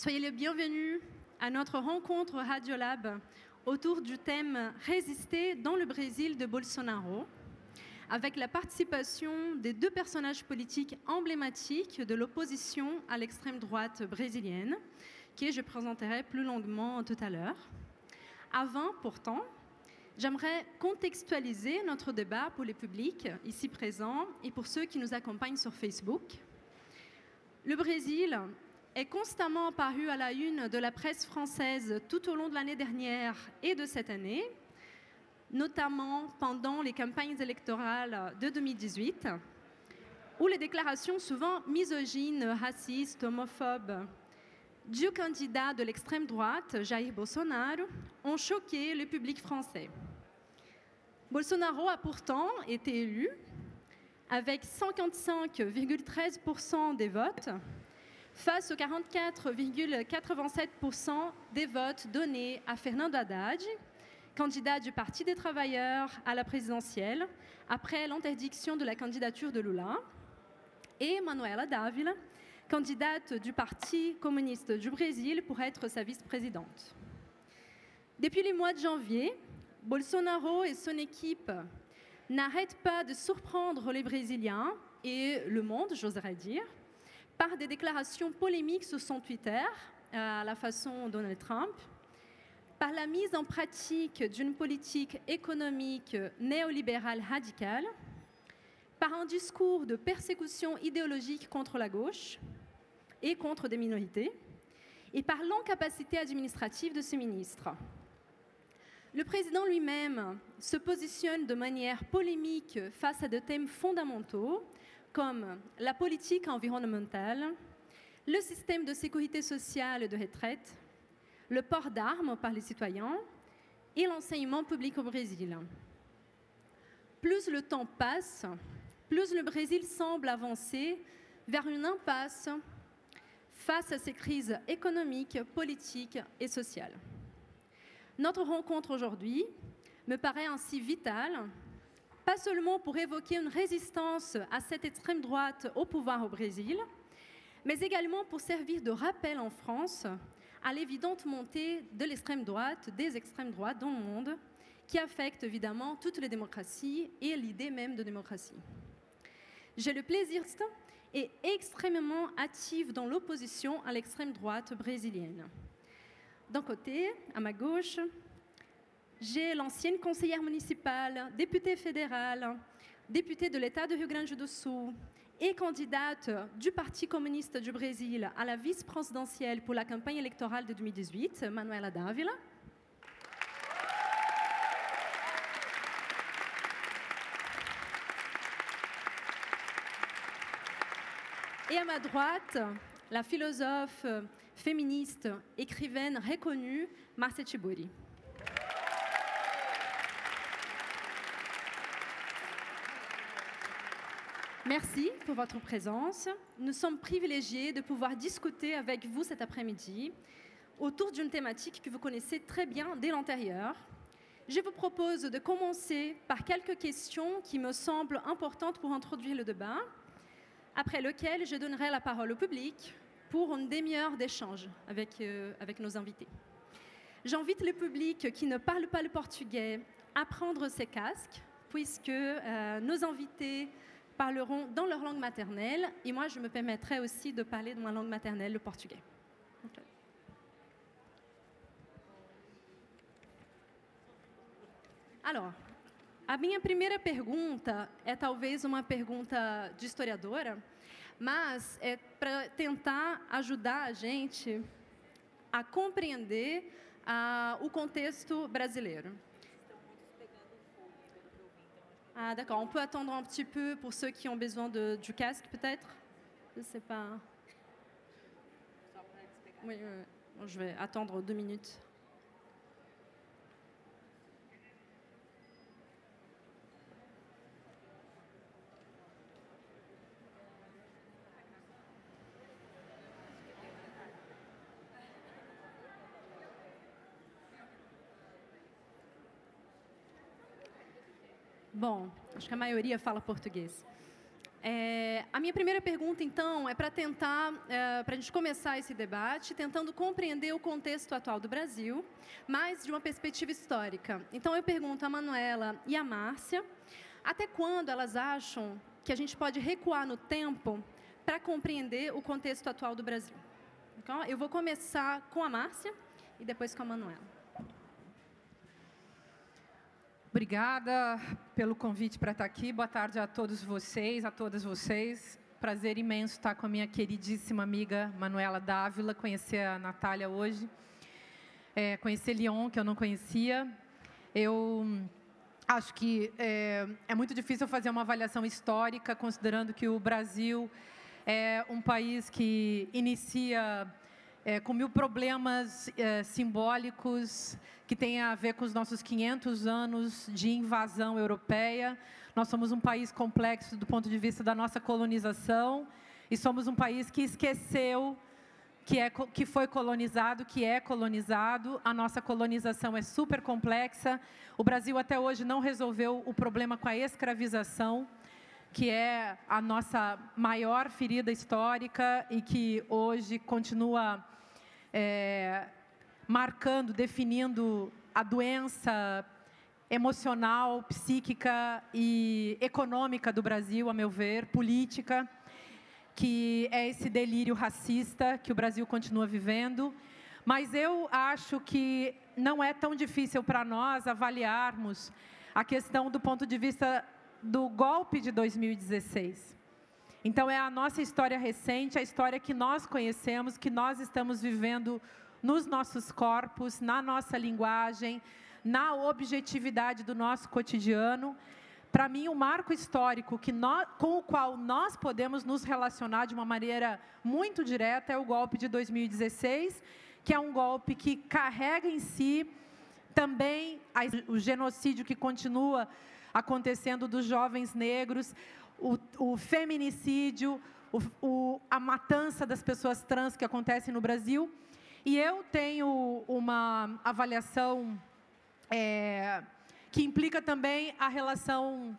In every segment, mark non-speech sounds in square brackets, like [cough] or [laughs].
Soyez les bienvenus à notre rencontre Radiolab autour du thème Résister dans le Brésil de Bolsonaro, avec la participation des deux personnages politiques emblématiques de l'opposition à l'extrême droite brésilienne, que je présenterai plus longuement tout à l'heure. Avant, pourtant, j'aimerais contextualiser notre débat pour les publics ici présents et pour ceux qui nous accompagnent sur Facebook. Le Brésil est constamment apparu à la une de la presse française tout au long de l'année dernière et de cette année, notamment pendant les campagnes électorales de 2018, où les déclarations souvent misogynes, racistes, homophobes du candidat de l'extrême droite, Jair Bolsonaro, ont choqué le public français. Bolsonaro a pourtant été élu avec 55,13% des votes face aux 44,87% des votes donnés à Fernando Haddad, candidat du Parti des travailleurs à la présidentielle après l'interdiction de la candidature de Lula, et Manuela Dávila, candidate du Parti communiste du Brésil pour être sa vice-présidente. Depuis le mois de janvier, Bolsonaro et son équipe n'arrêtent pas de surprendre les Brésiliens et le monde, j'oserais dire, par des déclarations polémiques sur son Twitter, à la façon Donald Trump, par la mise en pratique d'une politique économique néolibérale radicale, par un discours de persécution idéologique contre la gauche et contre des minorités, et par l'incapacité administrative de ses ministres. Le président lui-même se positionne de manière polémique face à des thèmes fondamentaux comme la politique environnementale, le système de sécurité sociale et de retraite, le port d'armes par les citoyens et l'enseignement public au Brésil. Plus le temps passe, plus le Brésil semble avancer vers une impasse face à ces crises économiques, politiques et sociales. Notre rencontre aujourd'hui me paraît ainsi vitale pas seulement pour évoquer une résistance à cette extrême droite au pouvoir au Brésil, mais également pour servir de rappel en France à l'évidente montée de l'extrême droite, des extrêmes droites dans le monde, qui affecte évidemment toutes les démocraties et l'idée même de démocratie. J'ai le plaisir et extrêmement active dans l'opposition à l'extrême droite brésilienne. D'un côté, à ma gauche, j'ai l'ancienne conseillère municipale, députée fédérale, députée de l'État de Rio Grande do Sul et candidate du Parti communiste du Brésil à la vice-présidentielle pour la campagne électorale de 2018, Manuela Dávila. Et à ma droite, la philosophe féministe, écrivaine reconnue, Marcia Tiburi. Merci pour votre présence. Nous sommes privilégiés de pouvoir discuter avec vous cet après-midi autour d'une thématique que vous connaissez très bien dès l'antérieur. Je vous propose de commencer par quelques questions qui me semblent importantes pour introduire le débat, après lequel je donnerai la parole au public pour une demi-heure d'échange avec, euh, avec nos invités. J'invite le public qui ne parle pas le portugais à prendre ses casques, puisque euh, nos invités parleront dans leur langue maternelle et moi je me permettrai aussi de parler de ma langue maternelle, le portugais. Okay. Alors, a minha primeira pergunta é talvez uma pergunta de historiadora, mas é para tentar ajudar a gente a compreender uh, o contexto brasileiro. Ah, d'accord. On peut attendre un petit peu pour ceux qui ont besoin de, du casque, peut-être? Je ne sais pas. Oui, oui, oui. je vais attendre deux minutes. Bom, acho que a maioria fala português. É, a minha primeira pergunta, então, é para tentar, é, para a gente começar esse debate, tentando compreender o contexto atual do Brasil, mas de uma perspectiva histórica. Então, eu pergunto a Manuela e a Márcia, até quando elas acham que a gente pode recuar no tempo para compreender o contexto atual do Brasil? Então, eu vou começar com a Márcia e depois com a Manuela. Obrigada pelo convite para estar aqui. Boa tarde a todos vocês, a todas vocês. Prazer imenso estar com a minha queridíssima amiga Manuela Dávila, conhecer a Natália hoje. É, conhecer Lyon, que eu não conhecia. Eu acho que é, é muito difícil fazer uma avaliação histórica, considerando que o Brasil é um país que inicia é, com mil problemas é, simbólicos que tem a ver com os nossos 500 anos de invasão europeia. Nós somos um país complexo do ponto de vista da nossa colonização e somos um país que esqueceu que, é, que foi colonizado, que é colonizado. A nossa colonização é super complexa. O Brasil até hoje não resolveu o problema com a escravização, que é a nossa maior ferida histórica e que hoje continua é, marcando, definindo a doença emocional, psíquica e econômica do Brasil, a meu ver, política, que é esse delírio racista que o Brasil continua vivendo. Mas eu acho que não é tão difícil para nós avaliarmos a questão do ponto de vista do golpe de 2016. Então, é a nossa história recente, a história que nós conhecemos, que nós estamos vivendo nos nossos corpos, na nossa linguagem, na objetividade do nosso cotidiano. Para mim, o um marco histórico que nós, com o qual nós podemos nos relacionar de uma maneira muito direta é o golpe de 2016, que é um golpe que carrega em si também o genocídio que continua acontecendo dos jovens negros, o, o feminicídio, o, o, a matança das pessoas trans que acontece no Brasil. E eu tenho uma avaliação é, que implica também a relação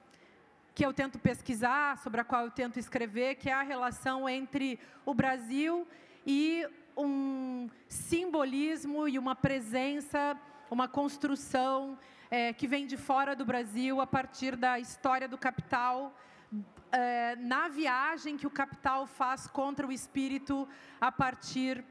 que eu tento pesquisar, sobre a qual eu tento escrever, que é a relação entre o Brasil e um simbolismo e uma presença, uma construção é, que vem de fora do Brasil a partir da história do capital é, na viagem que o capital faz contra o espírito a partir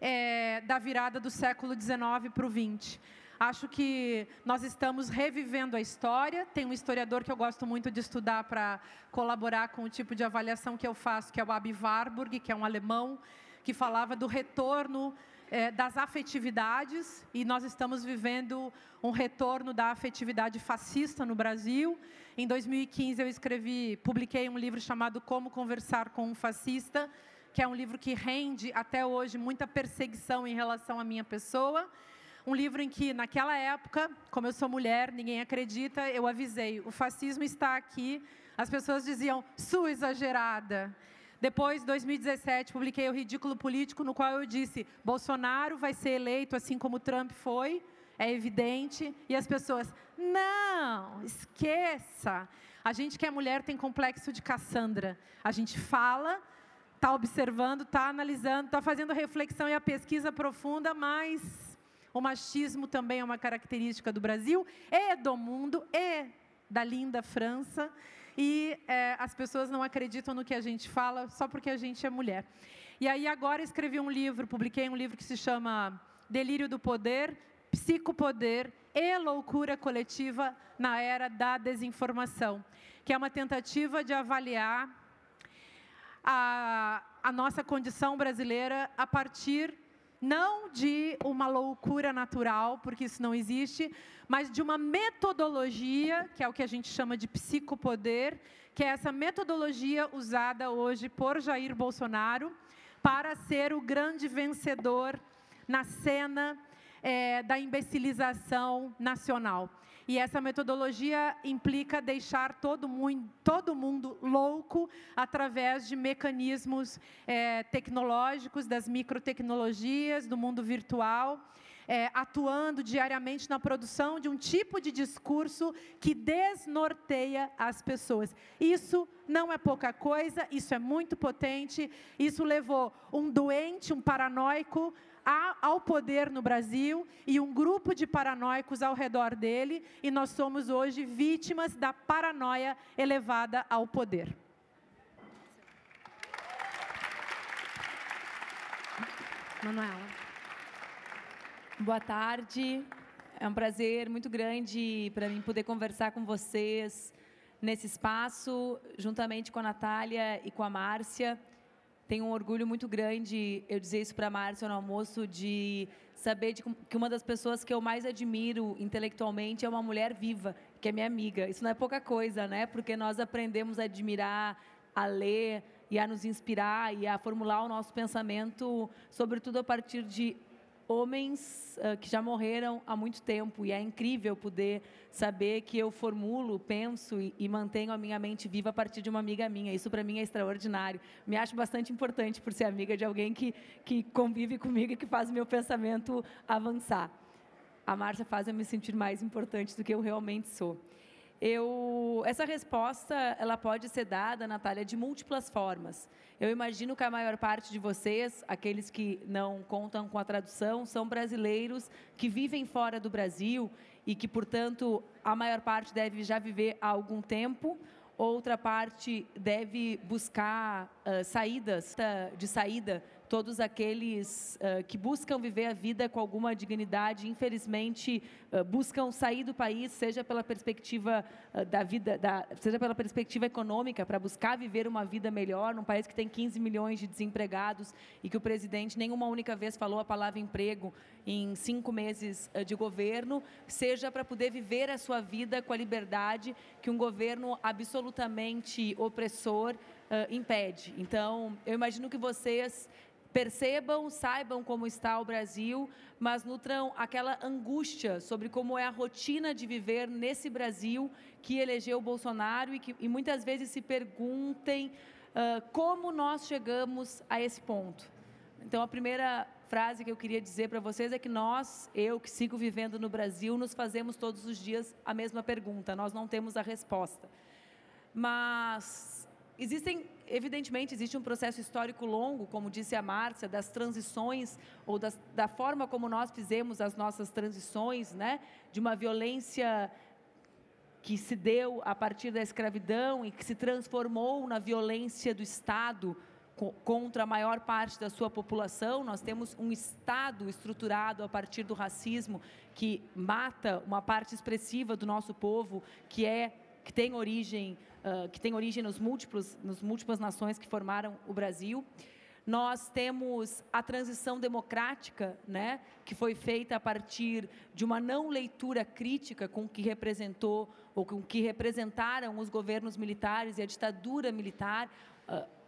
é, da virada do século XIX para o XX. Acho que nós estamos revivendo a história. Tem um historiador que eu gosto muito de estudar para colaborar com o tipo de avaliação que eu faço, que é o Abi Warburg, que é um alemão, que falava do retorno é, das afetividades, e nós estamos vivendo um retorno da afetividade fascista no Brasil. Em 2015 eu escrevi, publiquei um livro chamado Como Conversar com um Fascista, que é um livro que rende até hoje muita perseguição em relação à minha pessoa. Um livro em que, naquela época, como eu sou mulher, ninguém acredita, eu avisei: o fascismo está aqui. As pessoas diziam, sua exagerada. Depois, 2017, publiquei o Ridículo Político, no qual eu disse: Bolsonaro vai ser eleito assim como Trump foi é evidente, e as pessoas, não, esqueça. A gente que é mulher tem complexo de Cassandra. A gente fala, está observando, está analisando, está fazendo reflexão e a pesquisa profunda, mas o machismo também é uma característica do Brasil e do mundo e da linda França. E é, as pessoas não acreditam no que a gente fala só porque a gente é mulher. E aí agora escrevi um livro, publiquei um livro que se chama Delírio do Poder, psicopoder e loucura coletiva na era da desinformação, que é uma tentativa de avaliar a, a nossa condição brasileira a partir não de uma loucura natural, porque isso não existe, mas de uma metodologia, que é o que a gente chama de psicopoder, que é essa metodologia usada hoje por Jair Bolsonaro para ser o grande vencedor na cena é, da imbecilização nacional. E essa metodologia implica deixar todo mundo, todo mundo louco através de mecanismos é, tecnológicos, das microtecnologias, do mundo virtual. é, atuando diariamente na produção de um tipo de discurso que desnorteia as pessoas. Isso não é pouca coisa, isso é muito potente. Isso levou um doente, um paranoico, ao poder no Brasil e um grupo de paranoicos ao redor dele, e nós somos hoje vítimas da paranoia elevada ao poder. Manuela. Boa tarde. É um prazer muito grande para mim poder conversar com vocês nesse espaço, juntamente com a Natália e com a Márcia. Tenho um orgulho muito grande, eu dizer isso para a Márcia no almoço, de saber de que uma das pessoas que eu mais admiro intelectualmente é uma mulher viva, que é minha amiga. Isso não é pouca coisa, né? Porque nós aprendemos a admirar, a ler, e a nos inspirar e a formular o nosso pensamento, sobretudo a partir de homens uh, que já morreram há muito tempo. E é incrível poder saber que eu formulo, penso e, e mantenho a minha mente viva a partir de uma amiga minha. Isso para mim é extraordinário. Me acho bastante importante por ser amiga de alguém que, que convive comigo e que faz o meu pensamento avançar. A Márcia faz eu me sentir mais importante do que eu realmente sou. Eu, essa resposta ela pode ser dada, Natália, de múltiplas formas. Eu imagino que a maior parte de vocês, aqueles que não contam com a tradução, são brasileiros que vivem fora do Brasil e que, portanto, a maior parte deve já viver há algum tempo. Outra parte deve buscar uh, saídas de saída todos aqueles uh, que buscam viver a vida com alguma dignidade, infelizmente, uh, buscam sair do país, seja pela perspectiva uh, da vida, da, seja pela perspectiva econômica, para buscar viver uma vida melhor, num país que tem 15 milhões de desempregados e que o presidente nenhuma única vez falou a palavra emprego em cinco meses de governo, seja para poder viver a sua vida com a liberdade que um governo absolutamente opressor impede. Então, eu imagino que vocês percebam, saibam como está o Brasil, mas nutram aquela angústia sobre como é a rotina de viver nesse Brasil que elegeu o Bolsonaro e que e muitas vezes se perguntem uh, como nós chegamos a esse ponto. Então, a primeira frase que eu queria dizer para vocês é que nós, eu que sigo vivendo no Brasil, nos fazemos todos os dias a mesma pergunta, nós não temos a resposta. Mas Existem, evidentemente, existe um processo histórico longo, como disse a Márcia, das transições ou das, da forma como nós fizemos as nossas transições, né, de uma violência que se deu a partir da escravidão e que se transformou na violência do Estado contra a maior parte da sua população. Nós temos um Estado estruturado a partir do racismo que mata uma parte expressiva do nosso povo, que é que tem origem uh, que tem origem nos múltiplos nos múltiplas nações que formaram o Brasil. Nós temos a transição democrática, né, que foi feita a partir de uma não leitura crítica com o que representou ou com o que representaram os governos militares e a ditadura militar. Uh,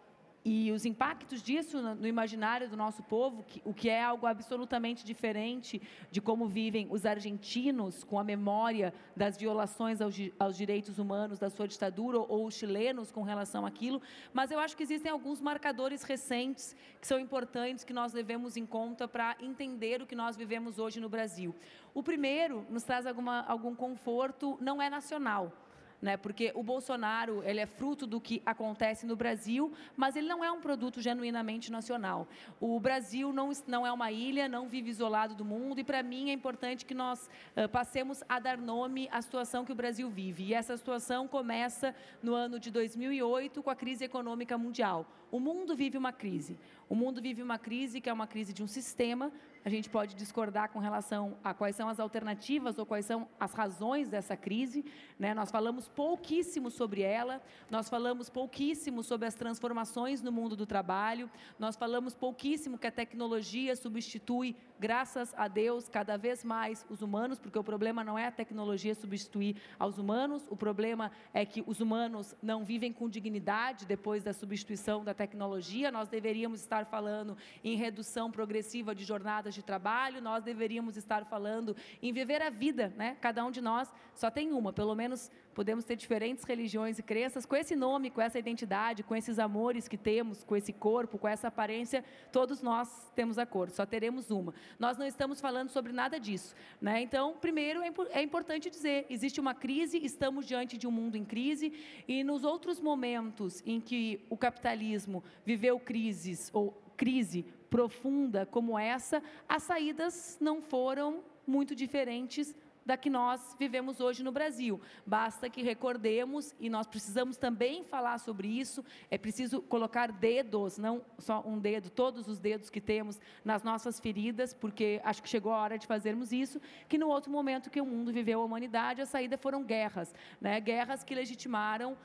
e os impactos disso no imaginário do nosso povo, que, o que é algo absolutamente diferente de como vivem os argentinos com a memória das violações aos, aos direitos humanos da sua ditadura, ou, os chilenos com relação àquilo. Mas eu acho que existem alguns marcadores recentes que são importantes, que nós devemos em conta para entender o que nós vivemos hoje no Brasil. O primeiro nos traz alguma, algum conforto, não é nacional né? Porque o Bolsonaro ele é fruto do que acontece no Brasil, mas ele não é um produto genuinamente nacional. O Brasil não, não é uma ilha, não vive isolado do mundo e para mim é importante que nós uh, passemos a dar nome à situação que o Brasil vive. E essa situação começa no ano de 2008 com a crise econômica mundial. O mundo vive uma crise. O mundo vive uma crise que é uma crise de um sistema. A gente pode discordar com relação a quais são as alternativas ou quais são as razões dessa crise. Né? Nós falamos pouquíssimo sobre ela, nós falamos pouquíssimo sobre as transformações no mundo do trabalho, nós falamos pouquíssimo que a tecnologia substitui, graças a Deus, cada vez mais os humanos, porque o problema não é a tecnologia substituir aos humanos, o problema é que os humanos não vivem com dignidade depois da substituição da tecnologia. Nós deveríamos estar falando em redução progressiva de jornadas de trabalho, nós deveríamos estar falando em viver a vida, né? Cada um de nós só tem uma, pelo menos podemos ter diferentes religiões e crenças, com esse nome, com essa identidade, com esses amores que temos, com esse corpo, com essa aparência, todos nós temos acordo, só teremos uma. Nós não estamos falando sobre nada disso. Né? Então, primeiro, é, é importante dizer: existe uma crise, estamos diante de um mundo em crise, e nos outros momentos em que o capitalismo viveu crises ou crise profunda como essa, as saídas não foram muito diferentes da que nós vivemos hoje no Brasil. Basta que recordemos, e nós precisamos também falar sobre isso, é preciso colocar dedos, não só um dedo, todos os dedos que temos nas nossas feridas, porque acho que chegou a hora de fazermos isso, que no outro momento que o mundo viveu a humanidade, a saída foram guerras, né? guerras que legitimaram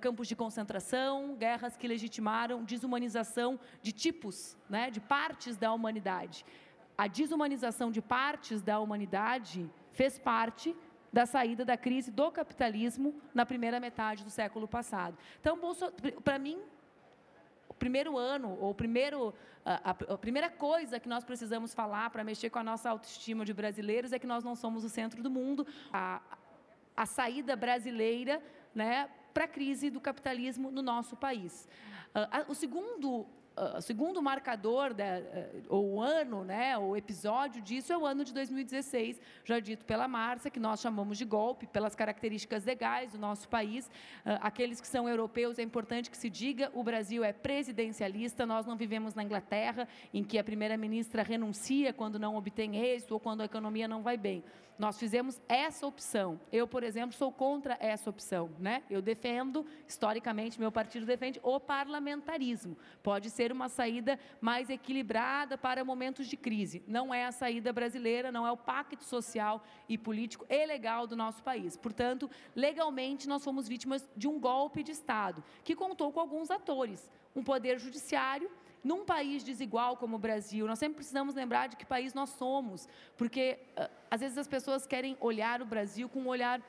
campos de concentração, guerras que legitimaram desumanização de tipos, né? de partes da humanidade. A desumanização de partes da humanidade fez parte da saída da crise do capitalismo na primeira metade do século passado. Então, para mim, o primeiro ano, ou primeiro, a, a, primeira coisa que nós precisamos falar para mexer com a nossa autoestima de brasileiros é que nós não somos o centro do mundo. A, a saída brasileira né, para a crise do capitalismo no nosso país. Uh, o segundo ah, o segundo marcador, da, eh, ou ano, né, o episódio disso é o ano de 2016, já dito pela Márcia, que nós chamamos de golpe, pelas características legais do nosso país. Ah, aqueles que são europeus, é importante que se diga, o Brasil é presidencialista, nós não vivemos na Inglaterra, em que a primeira-ministra renuncia quando não obtém êxito ou quando a economia não vai bem. Nós fizemos essa opção. Eu, por exemplo, sou contra essa opção. Né? Eu defendo, historicamente, meu partido defende o parlamentarismo. Pode ser uma saída mais equilibrada para momentos de crise. Não é a saída brasileira, não é o pacto social e político e legal do nosso país. Portanto, legalmente, nós fomos vítimas de um golpe de Estado, que contou com alguns atores. Um poder judiciário num país desigual como o Brasil, nós sempre precisamos lembrar de que país nós somos, porque ah, às vezes as pessoas querem olhar o Brasil com o olhar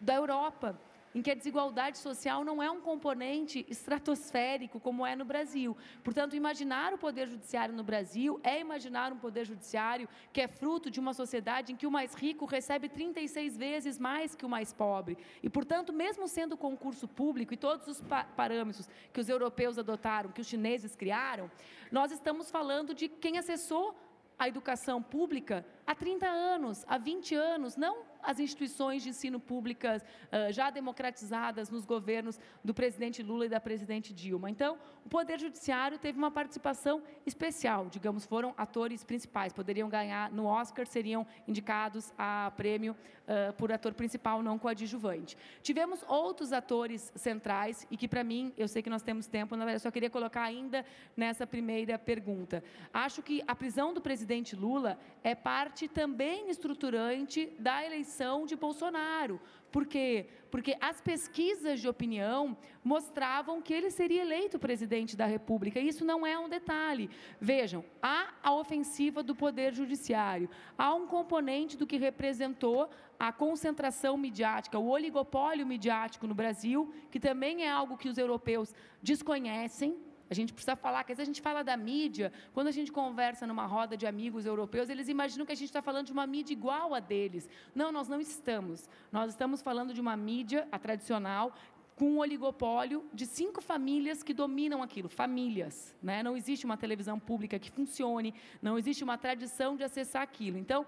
da Europa em que a desigualdade social não é um componente estratosférico como é no Brasil. Portanto, imaginar o poder judiciário no Brasil é imaginar um poder judiciário que é fruto de uma sociedade em que o mais rico recebe 36 vezes mais que o mais pobre. E, portanto, mesmo sendo concurso público e todos os parâmetros que os europeus adotaram, que os chineses criaram, nós estamos falando de quem acessou a educação pública há 30 anos, há 20 anos, não as instituições de ensino públicas uh, já democratizadas nos governos do presidente Lula e da presidente Dilma. Então, o Poder Judiciário teve uma participação especial, digamos, foram atores principais, poderiam ganhar no Oscar, seriam indicados a prêmio uh, por ator principal, não coadjuvante. Tivemos outros atores centrais e que, para mim, eu sei que nós temos tempo, na verdade, só queria colocar ainda nessa primeira pergunta. Acho que a prisão do presidente Lula é parte também estruturante da eleição eleição de Bolsonaro. Por quê? Porque as pesquisas de opinião mostravam que ele seria eleito presidente da República. E isso não é um detalhe. Vejam, há a ofensiva do Poder Judiciário, há um componente do que representou a concentração midiática, o oligopólio midiático no Brasil, que também é algo que os europeus desconhecem, a gente precisa falar, que às vezes a gente fala da mídia, quando a gente conversa numa roda de amigos europeus, eles imaginam que a gente está falando de uma mídia igual a deles. Não, nós não estamos. Nós estamos falando de uma mídia, a tradicional, com um oligopólio de cinco famílias que dominam aquilo, famílias. Né? Não existe uma televisão pública que funcione, não existe uma tradição de acessar aquilo. Então,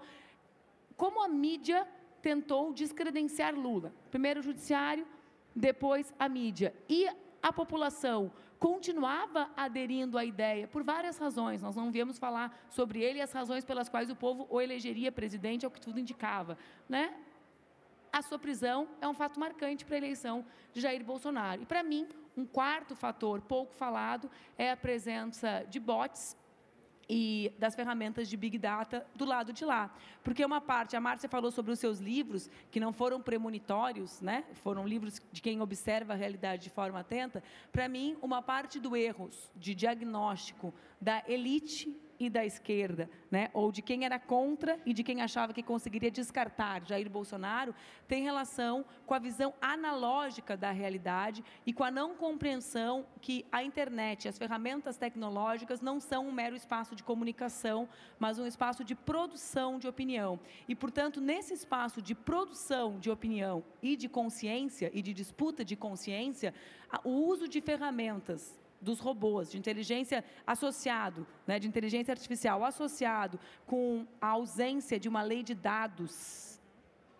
como a mídia tentou descredenciar Lula? Primeiro o judiciário, depois a mídia. E a população continuava aderindo à ideia por várias razões. Nós não viemos falar sobre ele e as razões pelas quais o povo o elegeria presidente, é o que tudo indicava. Né? A sua prisão é um fato marcante para a eleição de Jair Bolsonaro. E, para mim, um quarto fator pouco falado é a presença de bots e das ferramentas de Big Data do lado de lá. Porque uma parte, a Márcia falou sobre os seus livros, que não foram premonitórios, né? foram livros de quem observa a realidade de forma atenta. Para mim, uma parte do erro de diagnóstico da elite e da esquerda, né? ou de quem era contra e de quem achava que conseguiria descartar Jair Bolsonaro, tem relação com a visão analógica da realidade e com a não compreensão que a internet, as ferramentas tecnológicas não são um mero espaço de comunicação, mas um espaço de produção de opinião. E, portanto, nesse espaço de produção de opinião e de consciência e de disputa de consciência, o uso de ferramentas dos robôs, de inteligência associado, né, de inteligência artificial associado com a ausência de uma lei de dados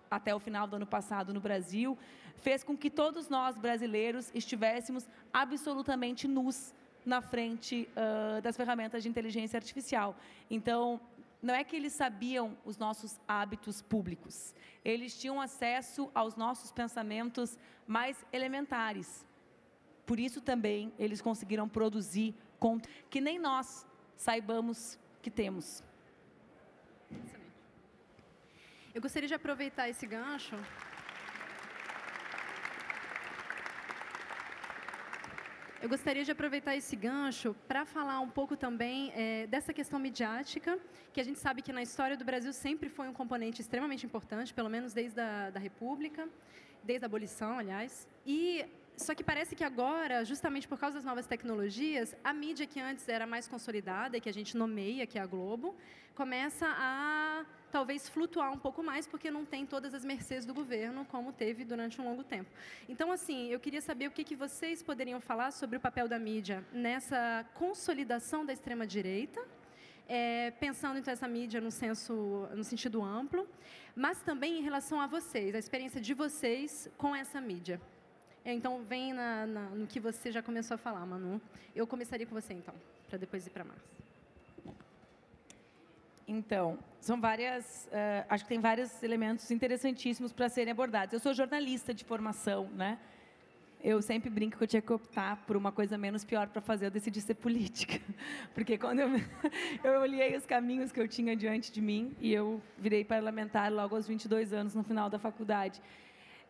até o final do ano passado no Brasil, fez com que todos nós brasileiros estivéssemos absolutamente nus na frente uh, das ferramentas de inteligência artificial. Então, não é que eles sabiam os nossos hábitos públicos, eles tinham acesso aos nossos pensamentos mais elementares. Por isso também eles conseguiram produzir que nem nós saibamos que temos. Eu gostaria de aproveitar esse gancho Eu gostaria de aproveitar esse gancho para falar um pouco também é, dessa questão midiática, que a gente sabe que na história do Brasil sempre foi um componente extremamente importante, pelo menos desde a da República, desde a abolição, aliás. E só que parece que agora, justamente por causa das novas tecnologias, a mídia que antes era mais consolidada, que a gente nomeia, que é a Globo, começa a talvez flutuar um pouco mais, porque não tem todas as mercês do governo, como teve durante um longo tempo. Então, assim, eu queria saber o que, que vocês poderiam falar sobre o papel da mídia nessa consolidação da extrema-direita, é, pensando então essa mídia no senso, no sentido amplo, mas também em relação a vocês, a experiência de vocês com essa mídia. Então, vem na, na, no que você já começou a falar, Manu. Eu começaria com você, então, para depois ir para Márcia. Então, são várias, uh, acho que tem vários elementos interessantíssimos para serem abordados. Eu sou jornalista de formação, né? Eu sempre brinco que eu tinha que optar por uma coisa menos pior para fazer, eu decidi ser política. [laughs] Porque quando eu, [laughs] eu olhei os caminhos que eu tinha diante de mim e eu virei parlamentar logo aos 22 anos, no final da faculdade.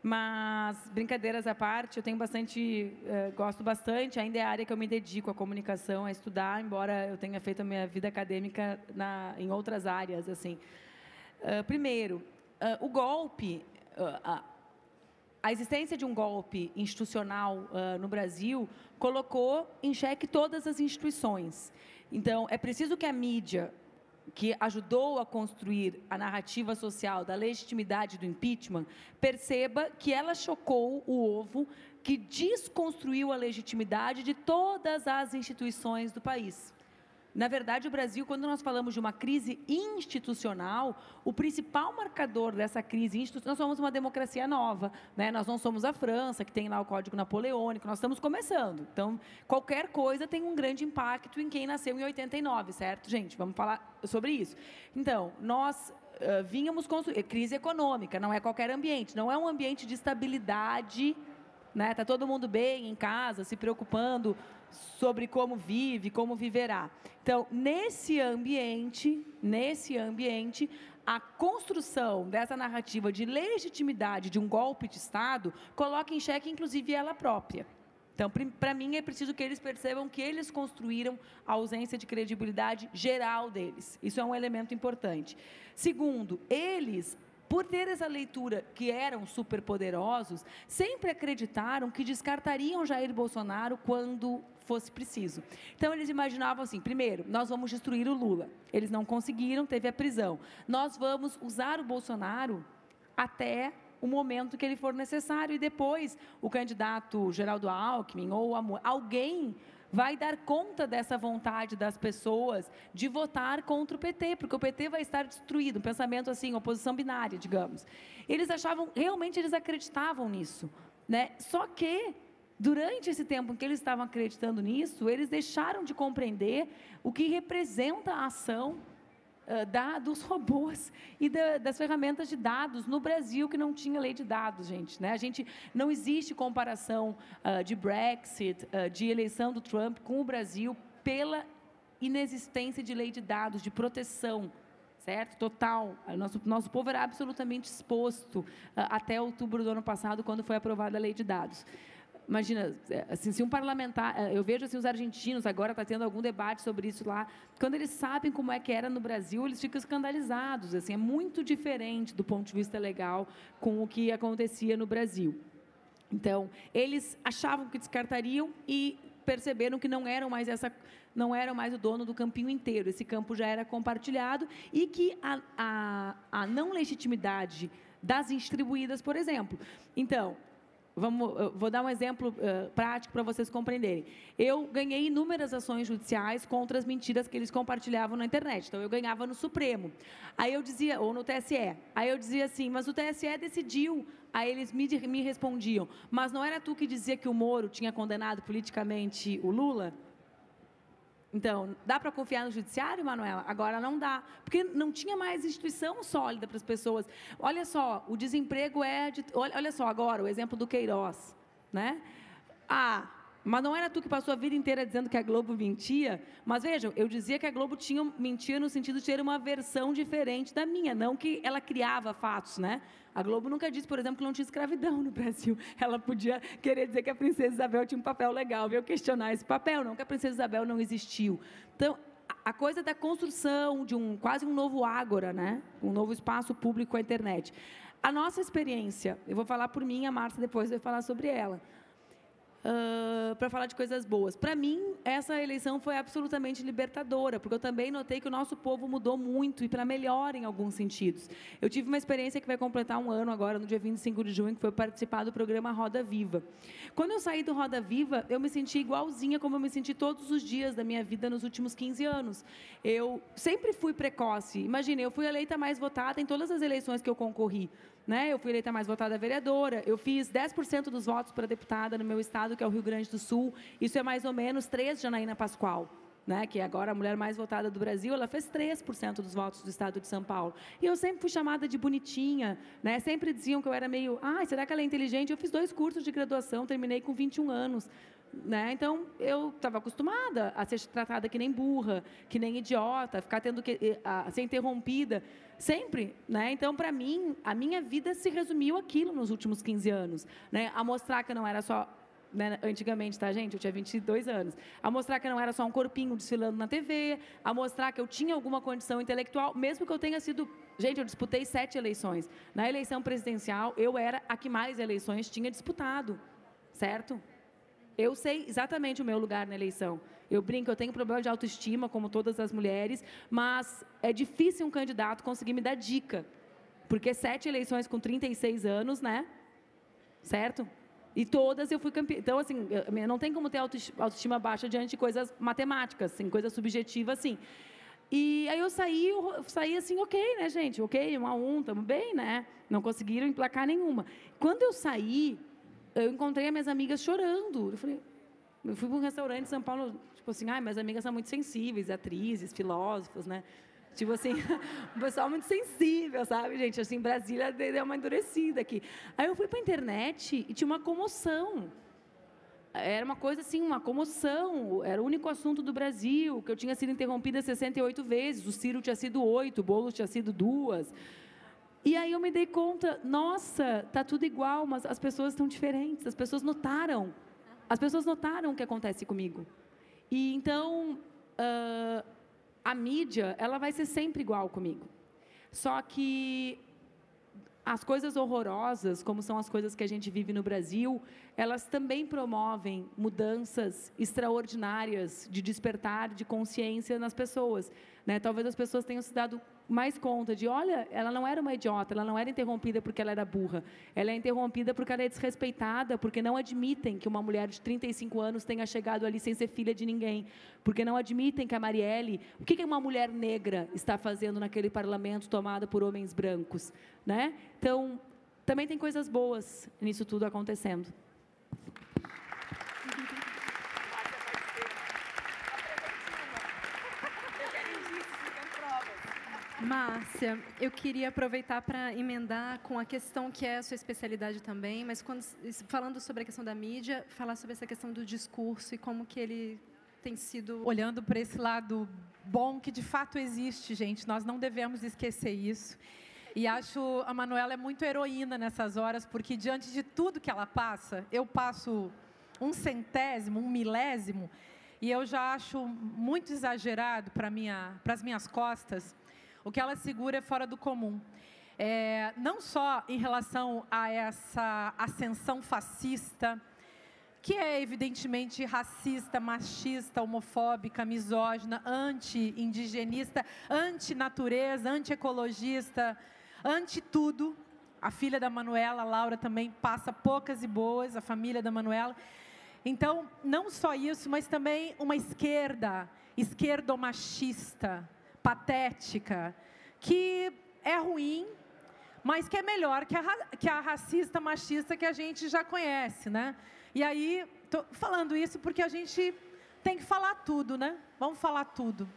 Mas, brincadeiras à parte, eu tenho bastante, uh, gosto bastante, ainda é a área que eu me dedico, a comunicação, a estudar, embora eu tenha feito a minha vida acadêmica na, em outras áreas. assim. Uh, primeiro, uh, o golpe, a, a, existência de um golpe institucional no Brasil colocou em xeque todas as instituições. Então, é preciso que a mídia que ajudou a construir a narrativa social da legitimidade do impeachment, perceba que ela chocou o ovo que desconstruiu a legitimidade de todas as instituições do país. Na verdade, o Brasil, quando nós falamos de uma crise institucional, o principal marcador dessa crise institucional, nós somos uma democracia nova, né? nós não somos a França, que tem lá o Código Napoleônico, nós estamos começando. Então, qualquer coisa tem um grande impacto em quem nasceu em 89, certo, gente? Vamos falar sobre isso. Então, nós uh, vínhamos construir crise econômica, não é qualquer ambiente, não é um ambiente de estabilidade né? Tá todo mundo bem em casa, se preocupando sobre como vive, como viverá. Então, nesse ambiente, nesse ambiente, a construção dessa narrativa de legitimidade de um golpe de Estado coloca em xeque, inclusive, ela própria. Então, para mim, é preciso que eles percebam que eles construíram a ausência de credibilidade geral deles. Isso é um elemento importante. Segundo, eles por ter essa leitura que eram superpoderosos, sempre acreditaram que descartariam Jair Bolsonaro quando fosse preciso. Então eles imaginavam assim: primeiro, nós vamos destruir o Lula. Eles não conseguiram, teve a prisão. Nós vamos usar o Bolsonaro até o momento que ele for necessário e depois o candidato Geraldo Alckmin ou alguém vai dar conta dessa vontade das pessoas de votar contra o PT, porque o PT vai estar destruído, um pensamento assim, oposição binária, digamos. Eles achavam, realmente eles acreditavam nisso, né? Só que durante esse tempo em que eles estavam acreditando nisso, eles deixaram de compreender o que representa a ação uh, da, dos [laughs] robôs e da, das ferramentas de dados no Brasil que não tinha lei de dados, gente. Né? A gente não existe comparação uh, de Brexit, uh, de eleição do Trump com o Brasil pela inexistência de lei de dados, de proteção certo? Total. Nosso, nosso povo era absolutamente exposto uh, até outubro do ano passado, quando foi aprovada a lei de dados. Imagina, é, assim, se um parlamentar, é, eu vejo assim os argentinos agora está tendo algum debate sobre isso lá, quando eles sabem como é que era no Brasil, eles ficam escandalizados, assim, é muito diferente do ponto de vista legal com o que acontecia no Brasil. Então, eles achavam que descartariam e perceberam que não eram mais essa não eram mais o dono do campinho inteiro. Esse campo já era compartilhado e que a, a, a não legitimidade das distribuídas, por exemplo. Então, Vamos, vou dar um exemplo uh, prático para vocês compreenderem. Eu ganhei inúmeras ações judiciais contra as mentiras que eles compartilhavam na internet. Então, eu ganhava no Supremo. Aí eu dizia, ou no TSE. Aí eu dizia assim, mas o TSE decidiu. Aí eles me, me respondiam, mas não era tu que dizia que o Moro tinha condenado politicamente o Lula? Então, dá para confiar no judiciário, Manuela? Agora não dá, porque não tinha mais instituição sólida para as pessoas. Olha só, o desemprego é de, olha só agora o exemplo do Queiroz, né? Ah, mas não era tu que passou a vida inteira dizendo que a Globo mentia? Mas vejam, eu dizia que a Globo tinha mentia no sentido de ter uma versão diferente da minha, não que ela criava fatos, né? A Globo nunca disse, por exemplo, que não tinha escravidão no Brasil. [laughs] Ela podia querer dizer que a princesa Isabel tinha um papel legal, veio questionar esse papel, não que a princesa Isabel não existiu. Então, a coisa da construção de um quase um novo ágora, né? Um novo espaço público com a internet. A nossa experiência, eu vou falar por mim, a Márcia depois vai falar sobre ela uh, para falar de coisas boas. Para mim, essa eleição foi absolutamente libertadora, porque eu também notei que o nosso povo mudou muito e para melhor em alguns sentidos. Eu tive uma experiência que vai completar um ano agora, no dia 25 de junho, que foi participar do programa Roda Viva. Quando eu saí do Roda Viva, eu me senti igualzinha como eu me senti todos os dias da minha vida nos últimos 15 anos. Eu sempre fui precoce. Imagine, eu fui eleita mais votada em todas as eleições que eu concorri. Né? Eu fui eleita mais votada vereadora, eu fiz 10% dos votos para deputada no meu estado, que é o Rio Grande do Sul. Isso é mais ou menos 3 de Janaína Pascoal. Né, que é agora a mulher mais votada do Brasil, ela fez 3% dos votos do estado de São Paulo. E eu sempre fui chamada de bonitinha, né? Sempre diziam que eu era meio, ah, será que ela é inteligente? Eu fiz dois cursos de graduação, terminei com 21 anos. Né? Então, eu estava acostumada a ser tratada que nem burra, que nem idiota, ficar tendo que eh, a, ser interrompida sempre. Né? Então, para mim, a minha vida se resumiu aquilo nos últimos 15 anos. Né? A mostrar que não era só né, antigamente, tá, gente? Eu tinha 22 anos. A mostrar que não era só um corpinho desfilando na TV, a mostrar que eu tinha alguma condição intelectual, mesmo que eu tenha sido. Gente, eu disputei sete eleições. Na eleição presidencial, eu era a que mais eleições tinha disputado, certo? Eu sei exatamente o meu lugar na eleição. Eu brinco, eu tenho problema de autoestima, como todas as mulheres, mas é difícil um candidato conseguir me dar dica. Porque sete eleições com 36 anos, né? Certo? E todas eu fui campeã. Então, assim, não tem como ter autoestima baixa diante de coisas matemáticas, assim, coisas subjetivas, assim. E aí eu saí, eu saí assim, ok, né, gente? Ok, um a um, estamos bem, né? Não conseguiram emplacar nenhuma. Quando eu saí, eu encontrei as minhas amigas chorando. Eu falei, eu fui para um restaurante em São Paulo, tipo assim, ah, minhas amigas são muito sensíveis, atrizes, filósofos, né? Tipo assim, [laughs] um pessoal muito sensível, sabe, gente? Assim, Brasília deu uma endurecida aqui. Aí eu fui para a internet e tinha uma comoção. Era uma coisa assim, uma comoção. Era o único assunto do Brasil, que eu tinha sido interrompida 68 vezes. O Ciro tinha sido oito, o Boulos tinha sido duas. E aí eu me dei conta, nossa, tá tudo igual, mas as pessoas estão diferentes. As pessoas notaram. As pessoas notaram o que acontece comigo. E então uh, a mídia, ela vai ser sempre igual comigo. Só que as coisas horrorosas, como são as coisas que a gente vive no Brasil, elas também promovem mudanças extraordinárias de despertar de consciência nas pessoas. Né? Talvez as pessoas tenham se dado mais conta de, olha, ela não era uma idiota, ela não era interrompida porque ela era burra. Ela é interrompida porque ela é desrespeitada, porque não admitem que uma mulher de 35 anos tenha chegado ali sem ser filha de ninguém. Porque não admitem que a Marielle, o que uma mulher negra está fazendo naquele parlamento tomado por homens brancos, né? Então, também tem coisas boas nisso tudo acontecendo. Márcia, eu queria aproveitar para emendar com a questão que é a sua especialidade também, mas quando, falando sobre a questão da mídia, falar sobre essa questão do discurso e como que ele tem sido... Olhando para esse lado bom que de fato existe, gente, nós não devemos esquecer isso. E acho a Manuela é muito heroína nessas horas, porque diante de tudo que ela passa, eu passo um centésimo, um milésimo, e eu já acho muito exagerado para minha, as minhas costas, o que ela segura é fora do comum. É, não só em relação a essa ascensão fascista, que é evidentemente racista, machista, homofóbica, misógina, anti-indigenista, anti-natureza, anti-ecologista, anti-tudo. A filha da Manuela, Laura, também passa poucas e boas, a família da Manuela. Então, não só isso, mas também uma esquerda, esquerdomachista, patética, que é ruim, mas que é melhor que a, que a racista, machista que a gente já conhece, né? E aí, estou falando isso porque a gente tem que falar tudo, né? Vamos falar tudo.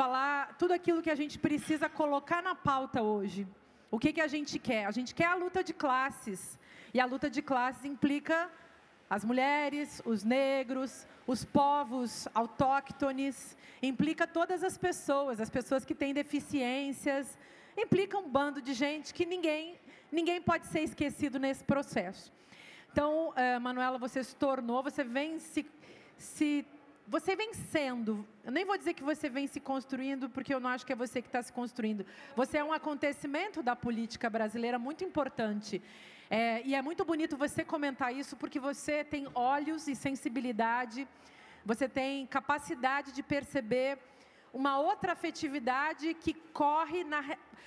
Falar tudo aquilo que a gente precisa colocar na pauta hoje. O que, que a gente quer? A gente quer a luta de classes. E a luta de classes implica as mulheres, os negros, os povos autóctones, implica todas as pessoas, as pessoas que têm deficiências, implica um bando de gente que ninguém, ninguém pode ser esquecido nesse processo. Então, uh, Manuela, você se tornou, você vem se, se você vem sendo, eu nem vou dizer que você vem se construindo, porque eu não acho que é você que está se construindo. Você é um acontecimento da política brasileira muito importante. É, e é muito bonito você comentar isso, porque você tem olhos e sensibilidade, você tem capacidade de perceber uma outra afetividade que corre na,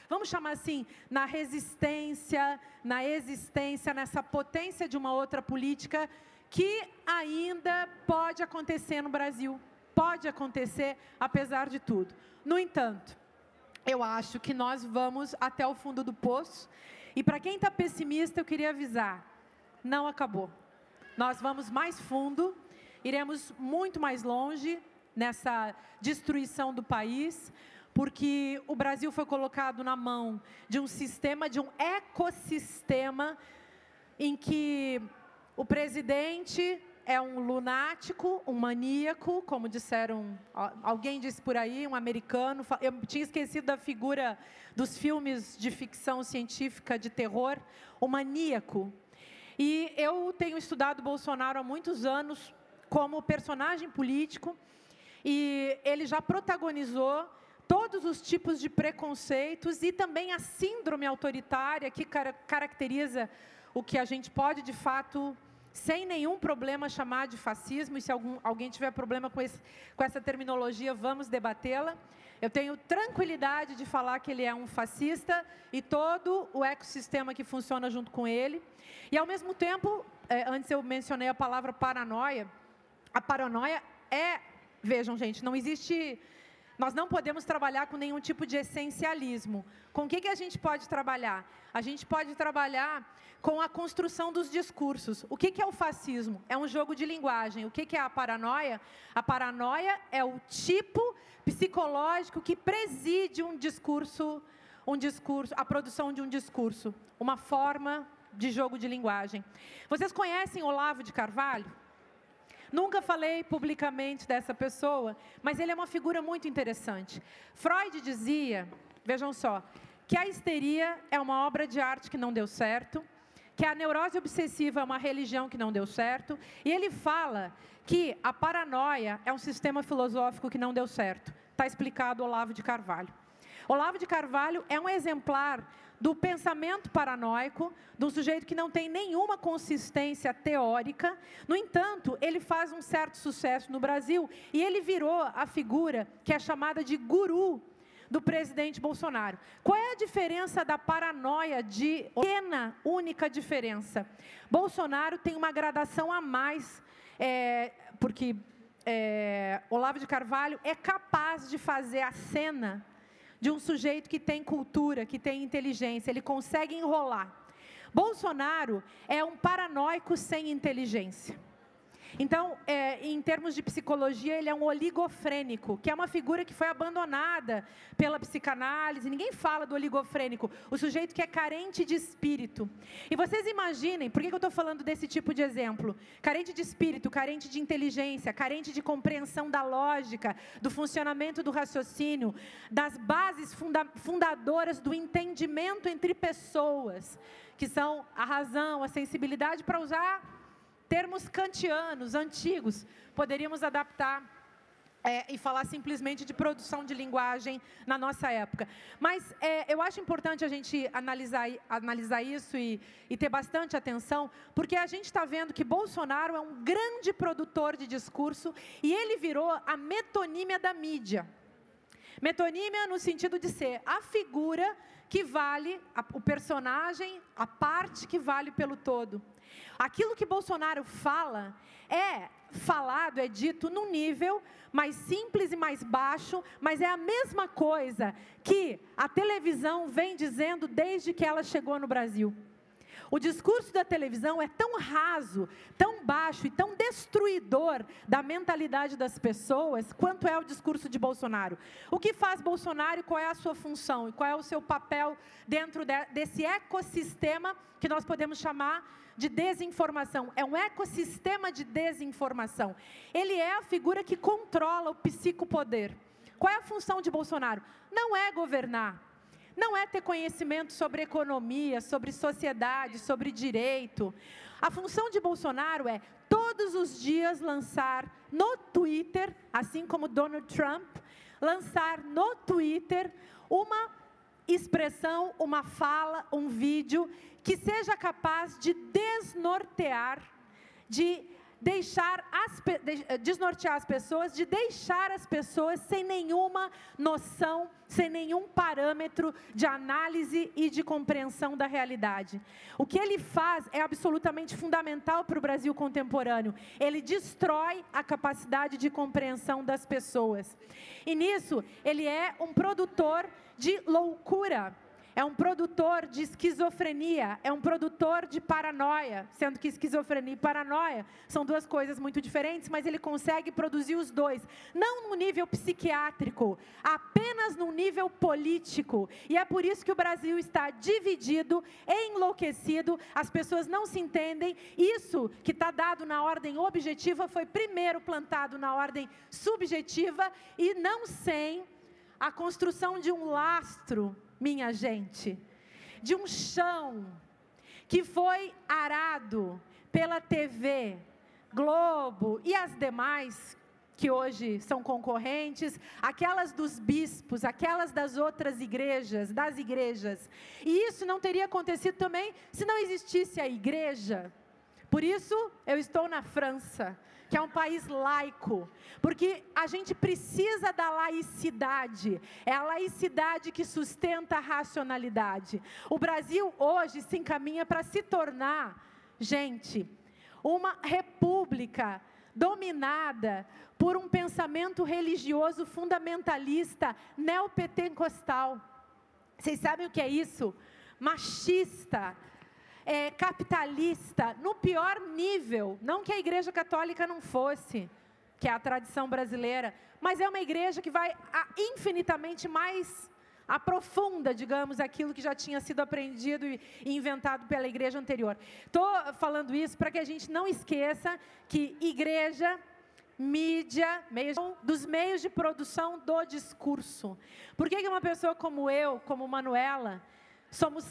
vamos chamar assim, na resistência, na existência, nessa potência de uma outra política que ainda pode acontecer no Brasil. Pode acontecer, apesar de tudo. No entanto, eu acho que nós vamos até o fundo do poço e para quem está pessimista, eu queria avisar: não acabou. Nós vamos mais fundo, iremos muito mais longe nessa destruição do país, porque o Brasil foi colocado na mão de um sistema, de um ecossistema, em que o presidente é um lunático, um maníaco, como disseram, alguém disse por aí, um americano. Eu tinha esquecido da figura dos filmes de ficção científica de terror, o maníaco. E eu tenho estudado Bolsonaro há muitos anos como personagem político e ele já protagonizou todos os tipos de preconceitos e também a síndrome autoritária que caracteriza o que a gente pode de fato sem nenhum problema chamar de fascismo, e se algum, alguém tiver problema com, esse, com essa terminologia, vamos debatê-la. Eu tenho tranquilidade de falar que ele é um fascista e todo o ecossistema que funciona junto com ele. E, ao mesmo tempo, é, antes eu mencionei a palavra paranoia. A paranoia é, vejam, gente, não existe nós não podemos trabalhar com nenhum tipo de essencialismo. Com o que, que a gente pode trabalhar? A gente pode trabalhar com a construção dos discursos. O que, que é o fascismo? É um jogo de linguagem. O que, que é a paranoia? A paranoia é o tipo psicológico que preside um discurso, um discurso, a produção de um discurso, uma forma de jogo de linguagem. Vocês conhecem Olavo de Carvalho? Nunca falei publicamente dessa pessoa, mas ele é uma figura muito interessante. Freud dizia, vejam só, que a histeria é uma obra de arte que não deu certo, que a neurose obsessiva é uma religião que não deu certo, e ele fala que a paranoia é um sistema filosófico que não deu certo. Está explicado Olavo de Carvalho. Olavo de Carvalho é um exemplar do pensamento paranoico, de um sujeito que não tem nenhuma consistência teórica. No entanto, ele faz um certo sucesso no Brasil e ele virou a figura que é chamada de guru do presidente Bolsonaro. Qual é a diferença da paranoia de pequena, única diferença? Bolsonaro tem uma gradação a mais, é, porque é, Olavo de Carvalho é capaz de fazer a cena de um sujeito que tem cultura, que tem inteligência, ele consegue enrolar. Bolsonaro é um paranoico sem inteligência. Então, é, em termos de psicologia, ele é um oligofrênico, que é uma figura que foi abandonada pela psicanálise. Ninguém fala do oligofrênico, o sujeito que é carente de espírito. E vocês imaginem, por que eu estou falando desse tipo de exemplo? Carente de espírito, carente de inteligência, carente de compreensão da lógica, do funcionamento do raciocínio, das bases funda fundadoras do entendimento entre pessoas, que são a razão, a sensibilidade para usar termos kantianos, antigos, poderíamos adaptar é, e falar simplesmente de produção de linguagem na nossa época. Mas é, eu acho importante a gente analisar, analisar isso e, e ter bastante atenção, porque a gente está vendo que Bolsonaro é um grande produtor de discurso e ele virou a metonímia da mídia. Metonímia no sentido de ser a figura que vale, a, o personagem, a parte que vale pelo todo. Aquilo que Bolsonaro fala é falado, é dito num nível mais simples e mais baixo, mas é a mesma coisa que a televisão vem dizendo desde que ela chegou no Brasil. O discurso da televisão é tão raso, tão baixo e tão destruidor da mentalidade das pessoas quanto é o discurso de Bolsonaro. O que faz Bolsonaro e qual é a sua função e qual é o seu papel dentro de, desse ecossistema que nós podemos chamar de desinformação. É um ecossistema de desinformação. Ele é a figura que controla o psicopoder. Qual é a função de Bolsonaro? Não é governar não é ter conhecimento sobre economia, sobre sociedade, sobre direito. A função de Bolsonaro é todos os dias lançar no Twitter, assim como Donald Trump, lançar no Twitter uma expressão, uma fala, um vídeo que seja capaz de desnortear, de deixar as, eh, desnortear as pessoas, de deixar as pessoas sem nenhuma noção, sem nenhum parâmetro de análise e de compreensão da realidade. O que ele faz é absolutamente fundamental para o Brasil contemporâneo. Ele destrói a capacidade de compreensão das pessoas. E nisso, ele é um produtor de loucura é um produtor de esquizofrenia, é um produtor de paranoia, sendo que esquizofrenia e paranoia são duas coisas muito diferentes, mas ele consegue produzir os dois, não no nível psiquiátrico, apenas no nível político. E é por isso que o Brasil está dividido, enlouquecido, as pessoas não se entendem. Isso que está dado na ordem objetiva foi primeiro plantado na ordem subjetiva e não sem a construção de um lastro minha gente, de um chão que foi arado pela TV, Globo e as demais que hoje são concorrentes, aquelas dos bispos, aquelas das outras igrejas, das igrejas. E isso não teria acontecido também se não existisse a igreja. Por isso, eu estou na França, que é um país laico, porque a gente precisa da laicidade, é a laicidade que sustenta a racionalidade. O Brasil hoje se encaminha para se tornar, gente, uma república dominada por um pensamento religioso fundamentalista neopentecostal. Vocês sabem o que é isso? Machista, é, capitalista, no pior nível. Não que a Igreja Católica não fosse, que é a tradição brasileira, mas é uma igreja que vai infinitamente mais aprofunda, digamos, aquilo que já tinha sido aprendido e inventado pela igreja anterior. Estou falando isso para que a gente não esqueça que igreja, mídia, meios, dos meios de produção do discurso. Por que, que uma pessoa como eu, como Manuela, somos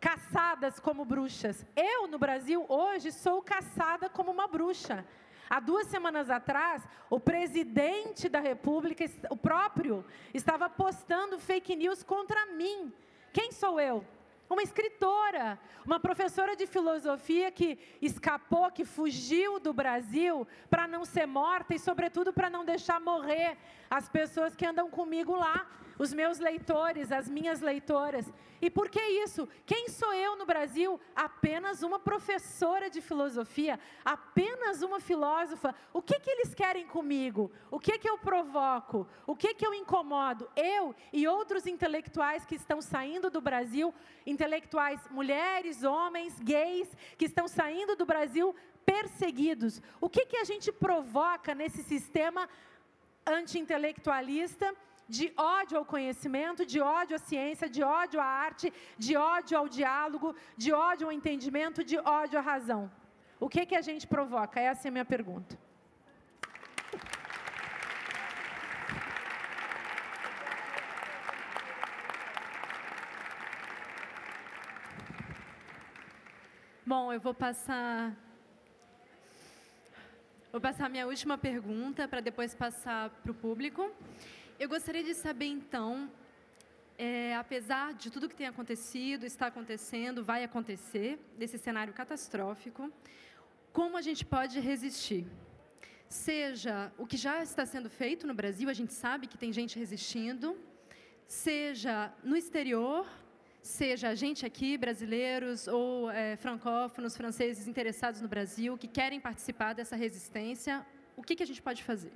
caçadas como bruxas. Eu, no Brasil, hoje, sou caçada como uma bruxa. Há duas semanas atrás, o presidente da República, o próprio, estava postando fake news contra mim. Quem sou eu? Uma escritora, uma professora de filosofia que escapou, que fugiu do Brasil para não ser morta e, sobretudo, para não deixar morrer as pessoas que andam comigo lá os meus leitores, as minhas leitoras. E por que isso? Quem sou eu no Brasil? Apenas uma professora de filosofia, apenas uma filósofa. O que, que eles querem comigo? O que, que eu provoco? O que, que eu incomodo? Eu e outros intelectuais que estão saindo do Brasil, intelectuais mulheres, homens, gays, que estão saindo do Brasil perseguidos. O que, que a gente provoca nesse sistema anti-intelectualista? De ódio ao conhecimento, de ódio à ciência, de ódio à arte, de ódio ao diálogo, de ódio ao entendimento, de ódio à razão. O que, que a gente provoca? Essa é a minha pergunta. Bom, eu vou passar Vou passar minha última pergunta para depois passar para o público. Eu gostaria de saber, então, é, apesar de tudo que tem acontecido, está acontecendo, vai acontecer, desse cenário catastrófico, como a gente pode resistir? Seja o que já está sendo feito no Brasil, a gente sabe que tem gente resistindo, seja no exterior, seja a gente aqui, brasileiros ou é, francófonos, franceses interessados no Brasil, que querem participar dessa resistência, o que, que a gente pode fazer?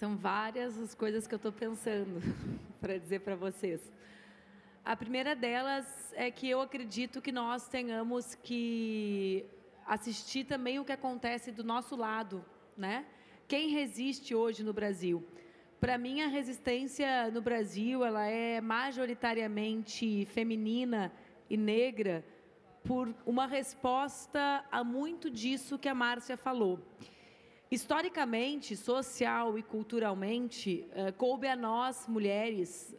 São várias as coisas que eu estou pensando [laughs] para dizer para vocês. A primeira delas é que eu acredito que nós tenhamos que assistir também o que acontece do nosso lado, né? Quem resiste hoje no Brasil? Para mim, a resistência no Brasil ela é majoritariamente feminina e negra por uma resposta a muito disso que a Márcia falou. Historicamente, social e culturalmente, uh, coube a nós, mulheres,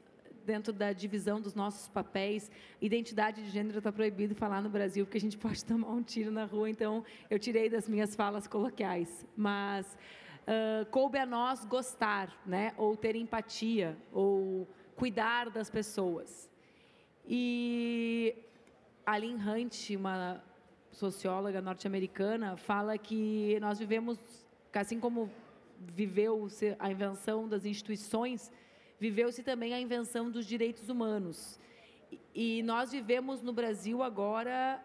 dentro da divisão dos nossos papéis, identidade de gênero está proibido falar no Brasil, porque a gente [laughs] pode tomar um tiro na rua, então eu tirei das minhas falas coloquiais. Mas uh, coube a nós gostar, né? ou ter empatia, ou cuidar das pessoas. E Aline Hunt, uma socióloga norte-americana, fala que nós vivemos assim como viveu-se a invenção das instituições, viveu-se também a invenção dos direitos humanos. E nós vivemos no Brasil agora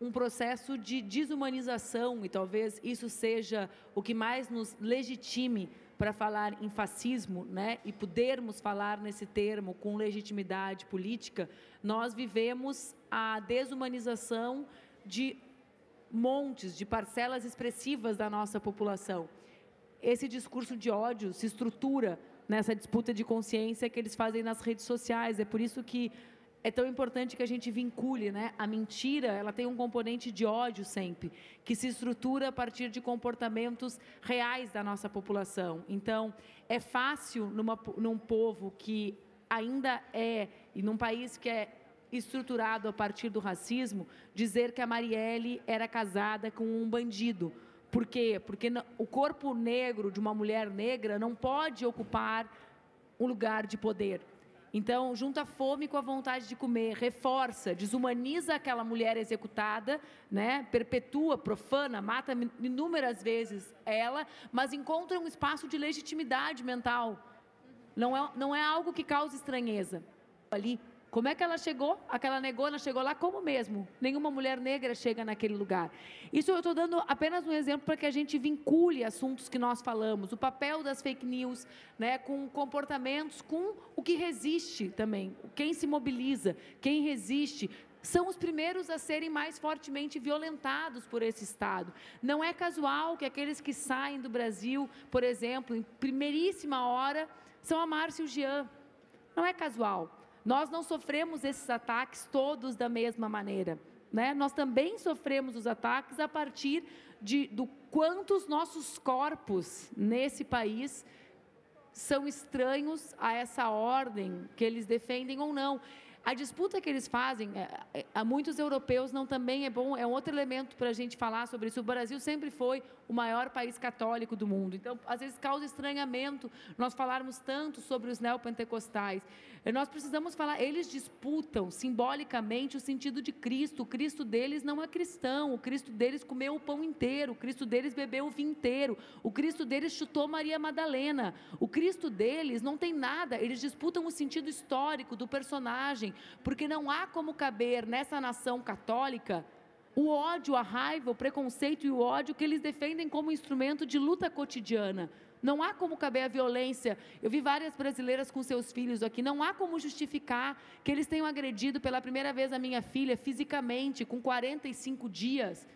um processo de desumanização, e talvez isso seja o que mais nos legitime para falar em fascismo, né, e podermos falar nesse termo com legitimidade política, nós vivemos a desumanização de montes, de parcelas expressivas da nossa população. Esse discurso de ódio se estrutura nessa disputa de consciência que eles fazem nas redes sociais. É por isso que é tão importante que a gente vincule, né? A mentira, ela tem um componente de ódio sempre, que se estrutura a partir de comportamentos reais da nossa população. Então, é fácil numa, num povo que ainda é, e num país que é estruturado a partir do racismo, dizer que a Marielle era casada com um bandido. Por quê? Porque o corpo negro de uma mulher negra não pode ocupar um lugar de poder. Então, junta a fome com a vontade de comer, reforça, desumaniza aquela mulher executada, né? perpetua, profana, mata inúmeras vezes ela, mas encontra um espaço de legitimidade mental. Não é, não é algo que cause estranheza. Ali, como é que ela chegou? Aquela negona chegou lá como mesmo? Nenhuma mulher negra chega naquele lugar. Isso eu estou dando apenas um exemplo para que a gente vincule assuntos que nós falamos, o papel das fake news, né, com comportamentos, com o que resiste também, quem se mobiliza, quem resiste, são os primeiros a serem mais fortemente violentados por esse Estado. Não é casual que aqueles que saem do Brasil, por exemplo, em primeiríssima hora, são a Márcia e o Jean. Não é casual. Nós não sofremos esses ataques todos da mesma maneira. Né? Nós também sofremos os ataques a partir de, do quantos nossos corpos nesse país são estranhos a essa ordem que eles defendem ou não. A disputa que eles fazem, é, é, a muitos europeus não também é bom, é um outro elemento para a gente falar sobre isso. O Brasil sempre foi o maior país católico do mundo. Então, às vezes causa estranhamento nós falarmos tanto sobre os neopentecostais. Nós precisamos falar, eles disputam simbolicamente o sentido de Cristo. O Cristo deles não é cristão, o Cristo deles comeu o pão inteiro, o Cristo deles bebeu o vinho inteiro, o Cristo deles chutou Maria Madalena. O Cristo deles não tem nada, eles disputam o sentido histórico do personagem, porque não há como caber nessa nação católica o ódio, a raiva, o preconceito e o ódio que eles defendem como instrumento de luta cotidiana. Não há como caber a violência. Eu vi várias brasileiras com seus filhos aqui. Não há como justificar que eles tenham agredido pela primeira vez a minha filha fisicamente, com 45 dias.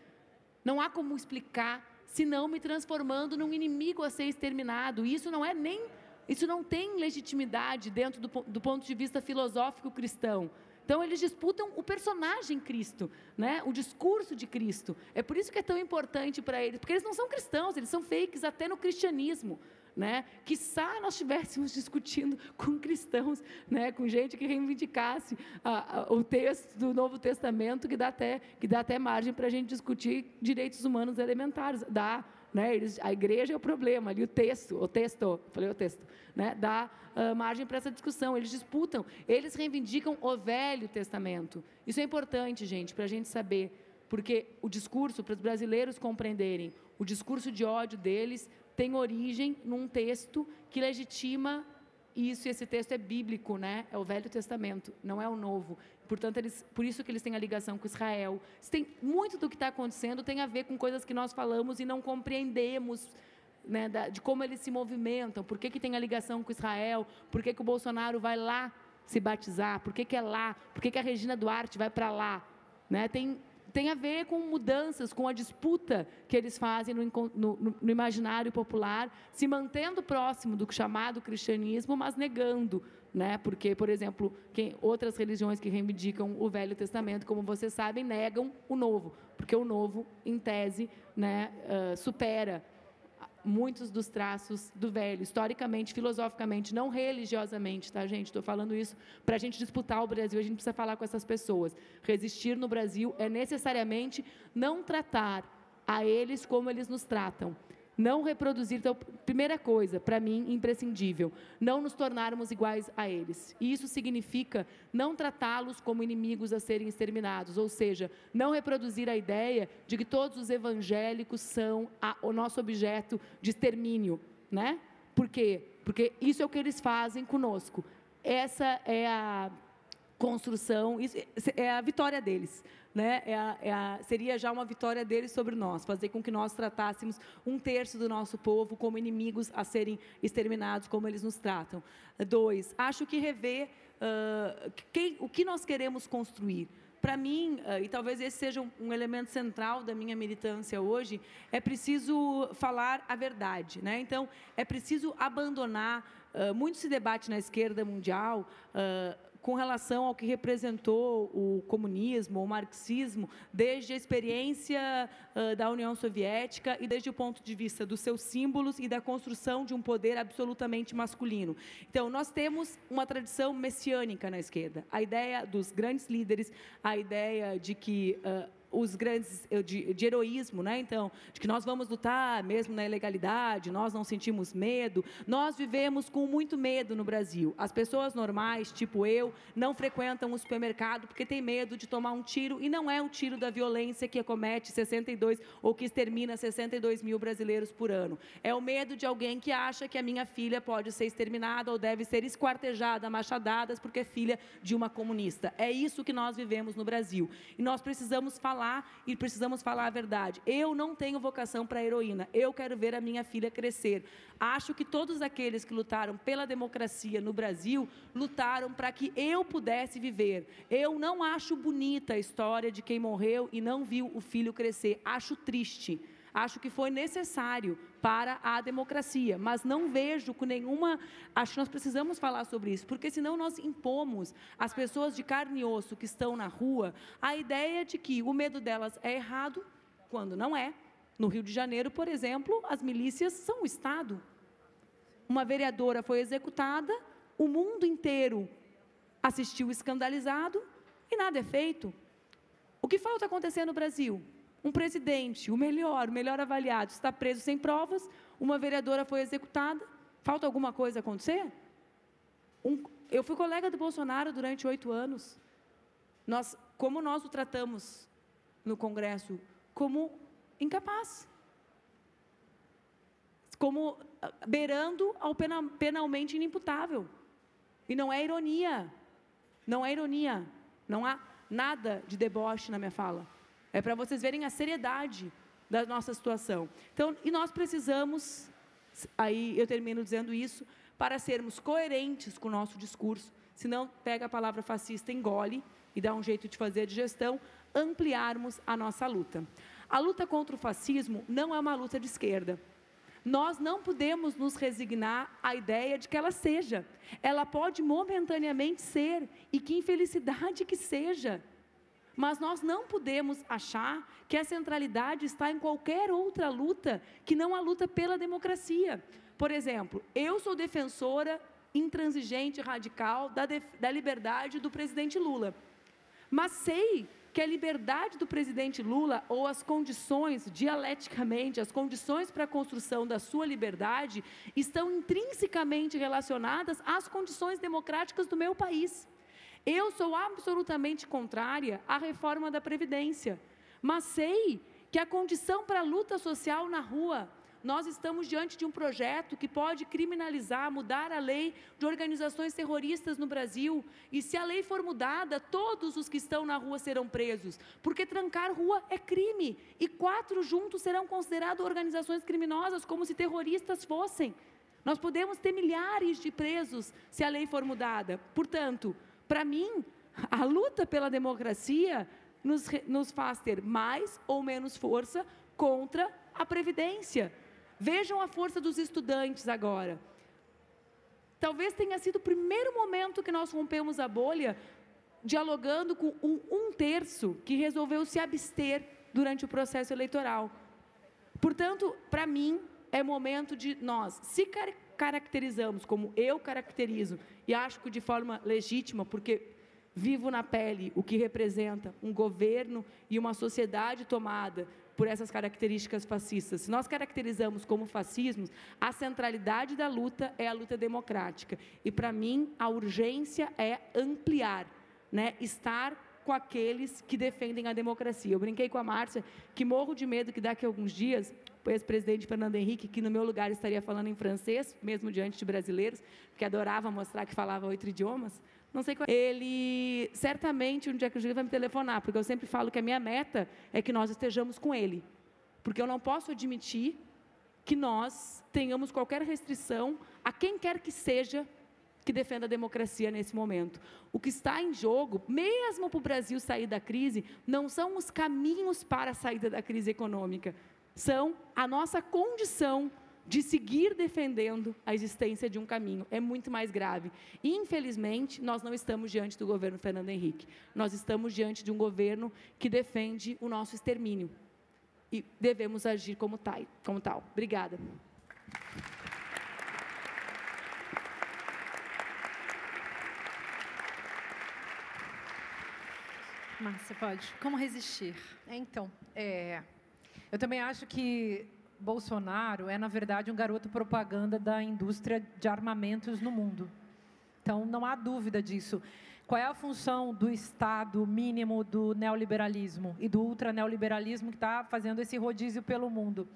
Não há como explicar, senão me transformando num inimigo a ser exterminado. Isso não é nem. Isso não tem legitimidade dentro do, do ponto de vista filosófico cristão. Então eles disputam o personagem Cristo, né? O discurso de Cristo. É por isso que é tão importante para eles, porque eles não são cristãos, eles são fakes até no cristianismo. né? Quiçá nós estivéssemos [laughs] discutindo com cristãos, né? com gente que reivindicasse a, a, o texto do Novo Testamento, que dá até, que dá até margem para a gente discutir direitos humanos elementares. Dá, né? Eles, a igreja é o problema, ali o texto, o texto, falei o texto, né? dá uh, margem para essa discussão. Eles disputam, eles reivindicam o Velho Testamento. Isso é importante, gente, para a gente saber, porque o discurso, para os brasileiros compreenderem, o discurso de ódio deles tem origem num texto que legitima isso, e esse texto é bíblico, né? É o Velho Testamento, não é o Novo. Portanto, eles, por isso que eles têm a ligação com Israel. Tem muito do que está acontecendo tem a ver com coisas que nós falamos e não compreendemos, né, da, de como eles se movimentam. Por que, que tem a ligação com Israel? Por que, que o Bolsonaro vai lá se batizar? Por que, que é lá? Por que, que a Regina Duarte vai para lá? Né? Tem tem a ver com mudanças, com a disputa que eles fazem no, no, no imaginário popular, se mantendo próximo do chamado cristianismo, mas negando né? Porque, por exemplo, quem, outras religiões que reivindicam o Velho Testamento, como vocês sabem, negam o Novo, porque o Novo, em tese, né, uh, supera muitos dos traços do velho, historicamente, filosoficamente, não religiosamente, tá, gente? Estou falando isso para a gente disputar o Brasil, a gente precisa falar com essas pessoas. Resistir no Brasil é necessariamente não tratar a eles como eles nos tratam. Não reproduzir. Então, primeira coisa, para mim, imprescindível, não nos tornarmos iguais a eles. E isso significa não tratá-los como inimigos a serem exterminados, ou seja, não reproduzir a ideia de que todos os evangélicos são a, o nosso objeto de extermínio, né? Por quê? Porque isso é o que eles fazem conosco. Essa é a construção, é a vitória deles né, é a, é a, seria já uma vitória deles sobre nós, fazer com que nós tratássemos um terço do nosso povo como inimigos a serem exterminados, como eles nos tratam. Dois, acho que rever uh, quem, o que nós queremos construir. Para mim, e talvez esse seja um, elemento central da minha militância hoje, é preciso falar a verdade. Né? Então, é preciso abandonar. Muito se debate na esquerda mundial com relação ao que representou o comunismo, o marxismo, desde a experiência uh, da União Soviética e desde o ponto de vista dos seus símbolos e da construção de um poder absolutamente masculino. Então, nós temos uma tradição messiânica na esquerda. A ideia dos grandes líderes, a ideia de que uh, os grandes de, de, heroísmo, né? Então, de que nós vamos lutar mesmo na ilegalidade, nós não sentimos medo. Nós vivemos com muito medo no Brasil. As pessoas normais, tipo eu, não frequentam o supermercado porque tem medo de tomar um tiro e não é um tiro da violência que acomete 62 ou que extermina 62 mil brasileiros por ano. É o medo de alguém que acha que a minha filha pode ser exterminada ou deve ser esquartejada, machadadas porque é filha de uma comunista. É isso que nós vivemos no Brasil. E nós precisamos falar falar e precisamos falar a verdade. Eu não tenho vocação para heroína. Eu quero ver a minha filha crescer. Acho que todos aqueles que lutaram pela democracia no Brasil lutaram para que eu pudesse viver. Eu não acho bonita a história de quem morreu e não viu o filho crescer. Acho triste acho que foi necessário para a democracia, mas não vejo com nenhuma. Acho que nós precisamos falar sobre isso, porque senão nós impomos às pessoas de carne e osso que estão na rua a ideia de que o medo delas é errado, quando não é. No Rio de Janeiro, por exemplo, as milícias são o Estado. Uma vereadora foi executada, o mundo inteiro assistiu escandalizado e nada é feito. O que falta acontecer no Brasil? Um presidente, o melhor, o melhor avaliado, está preso sem provas, uma vereadora foi executada. Falta alguma coisa acontecer? Um, eu fui colega do Bolsonaro durante oito anos. Nós, como nós o tratamos no Congresso? Como incapaz. Como ah, beirando ao penalmente inimputável. E não é ironia. Não é ironia. Não há nada de deboche na minha fala. É para vocês verem a seriedade da nossa situação. Então, e nós precisamos, aí eu termino dizendo isso, para sermos coerentes com o nosso discurso, senão pega a palavra fascista, engole e dá um jeito de fazer a digestão, ampliarmos a nossa luta. A luta contra o fascismo não é uma luta de esquerda. Nós não podemos nos resignar à ideia de que ela seja. Ela pode momentaneamente ser, e que infelicidade que seja. Mas nós não podemos achar que a centralidade está em qualquer outra luta que não a luta pela democracia. Por exemplo, eu sou defensora intransigente, radical da, da liberdade do presidente Lula. Mas sei que a liberdade do presidente Lula ou as condições, dialeticamente, as condições para a construção da sua liberdade estão intrinsecamente relacionadas às condições democráticas do meu país. Eu sou absolutamente contrária à reforma da Previdência, mas sei que a condição para a luta social na rua, nós estamos diante de um projeto que pode criminalizar, mudar a lei de organizações terroristas no Brasil. E se a lei for mudada, todos os que estão na rua serão presos, porque trancar rua é crime. E quatro juntos serão considerados organizações criminosas, como se terroristas fossem. Nós podemos ter milhares de presos se a lei for mudada. Portanto, para mim, a luta pela democracia nos, nos faz ter mais ou menos força contra a Previdência. Vejam a força dos estudantes agora. Talvez tenha sido o primeiro momento que nós rompemos a bolha, dialogando com um, um terço que resolveu se abster durante o processo eleitoral. Portanto, para mim, é momento de nós, se car caracterizamos como eu caracterizo, e acho que de forma legítima, porque vivo na pele o que representa um governo e uma sociedade tomada por essas características fascistas. Se nós caracterizamos como fascismos, a centralidade da luta é a luta democrática. E, para mim, a urgência é ampliar, né? estar com aqueles que defendem a democracia. Eu brinquei com a Márcia que morro de medo que daqui a alguns dias o ex-presidente Fernando Henrique, que no meu lugar estaria falando em francês, mesmo diante de brasileiros, que adorava mostrar que falava oito idiomas, não sei qual. Ele certamente um dia que eu vai me telefonar, porque eu sempre falo que a minha meta é que nós estejamos com ele. Porque eu não posso admitir que nós tenhamos qualquer restrição a quem quer que seja que defenda a democracia nesse momento. O que está em jogo, mesmo para o Brasil sair da crise, não são os caminhos para a saída da crise econômica, são a nossa condição de seguir defendendo a existência de um caminho. É muito mais grave. Infelizmente, nós não estamos diante do governo Fernando Henrique. Nós estamos diante de um governo que defende o nosso extermínio. E devemos agir como tal. Como tal. Obrigada. Márcia, pode. Como resistir? Então, é, eu também acho que Bolsonaro é, na verdade, um garoto propaganda da indústria de armamentos no mundo. Então, não há dúvida disso. Qual é a função do Estado mínimo do neoliberalismo e do ultraneoliberalismo que está fazendo esse rodízio pelo mundo?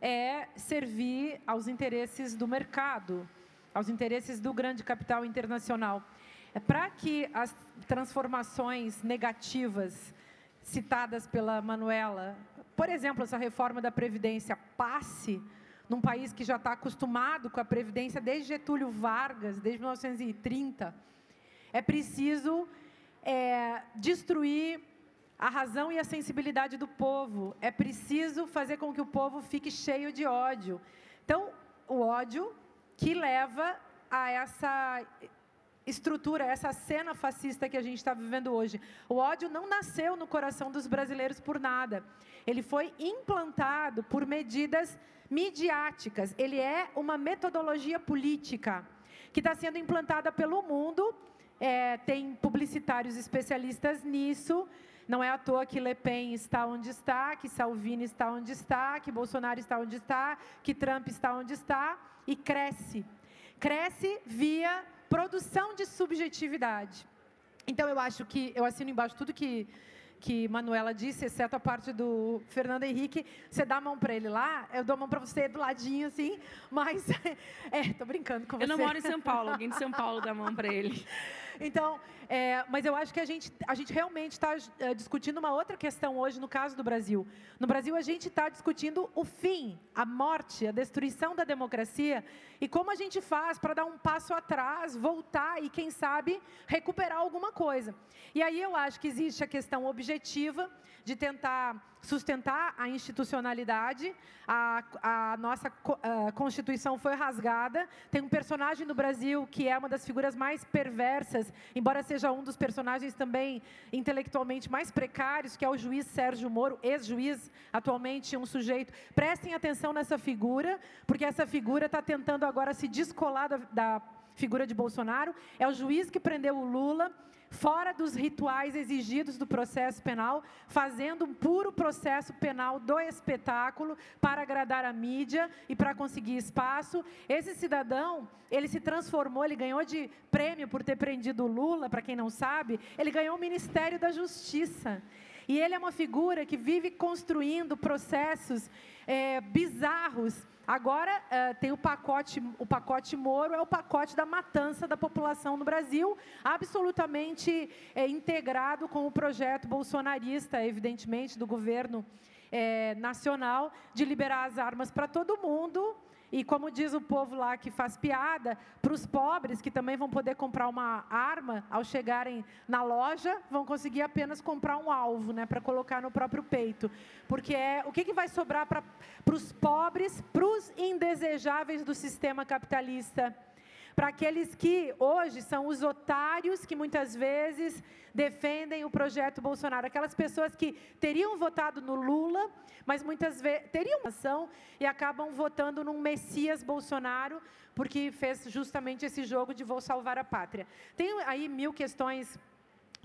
É servir aos interesses do mercado, aos interesses do grande capital internacional. É para que as transformações negativas citadas pela Manuela por exemplo, essa reforma da Previdência passe num país que já está acostumado com a Previdência desde Getúlio Vargas, desde 1930, é preciso é, destruir a razão e a sensibilidade do povo. É preciso fazer com que o povo fique cheio de ódio. Então, o ódio que leva a essa estrutura, essa cena fascista que a gente está vivendo hoje. O ódio não nasceu no coração dos brasileiros por nada. Ele foi implantado por medidas midiáticas. Ele é uma metodologia política que está sendo implantada pelo mundo. É, tem publicitários especialistas nisso. Não é à toa que Le Pen está onde está, que Salvini está onde está, que Bolsonaro está onde está, que Trump está onde está e cresce. Cresce via produção de subjetividade. Então, eu acho que, eu assino embaixo tudo que, que Manuela disse, exceto a parte do Fernando Henrique. Você dá a mão para ele lá, eu dou a mão para você do ladinho, assim, mas. [laughs] É, tô brincando com você. Eu não moro em São Paulo, alguém de São Paulo dá a mão para ele. [laughs] Então, é, mas eu acho que a gente, a gente realmente está é, discutindo uma outra questão hoje no caso do Brasil. No Brasil, a gente está discutindo o fim, a morte, a destruição da democracia e como a gente faz para dar um passo atrás, voltar e, quem sabe, recuperar alguma coisa. E aí eu acho que existe a questão objetiva de tentar sustentar a institucionalidade. A, a nossa a Constituição foi rasgada. Tem um personagem no Brasil que é uma das figuras mais perversas embora seja um dos personagens também intelectualmente mais precários, que é o juiz Sérgio Moro, ex-juiz, atualmente um sujeito. Prestem atenção nessa figura, porque essa figura está tentando agora se descolar da, da figura de Bolsonaro. É o juiz que prendeu o Lula fora dos rituais exigidos do processo penal, fazendo um puro processo penal do espetáculo para agradar a mídia e para conseguir espaço. Esse cidadão, ele se transformou, ele ganhou de prêmio por ter prendido Lula, para quem não sabe, ele ganhou o Ministério da Justiça. E ele é uma figura que vive construindo processos é, bizarros Agora uh, tem o pacote, o pacote Moro é o pacote da matança da população no Brasil, absolutamente é, integrado com o projeto bolsonarista, evidentemente, do governo é, nacional de liberar as armas para todo mundo e como diz o povo lá que faz piada, para os pobres que também vão poder comprar uma arma ao chegarem na loja, vão conseguir apenas comprar um alvo, né, para colocar no próprio peito. Porque é o que, que vai sobrar para os pobres, para os indesejáveis do sistema capitalista para aqueles que hoje são os otários que muitas vezes defendem o projeto Bolsonaro, aquelas pessoas que teriam votado no Lula, mas muitas vezes teriam ação e acabam votando num Messias Bolsonaro, porque fez justamente esse jogo de vou salvar a pátria. Tem aí mil questões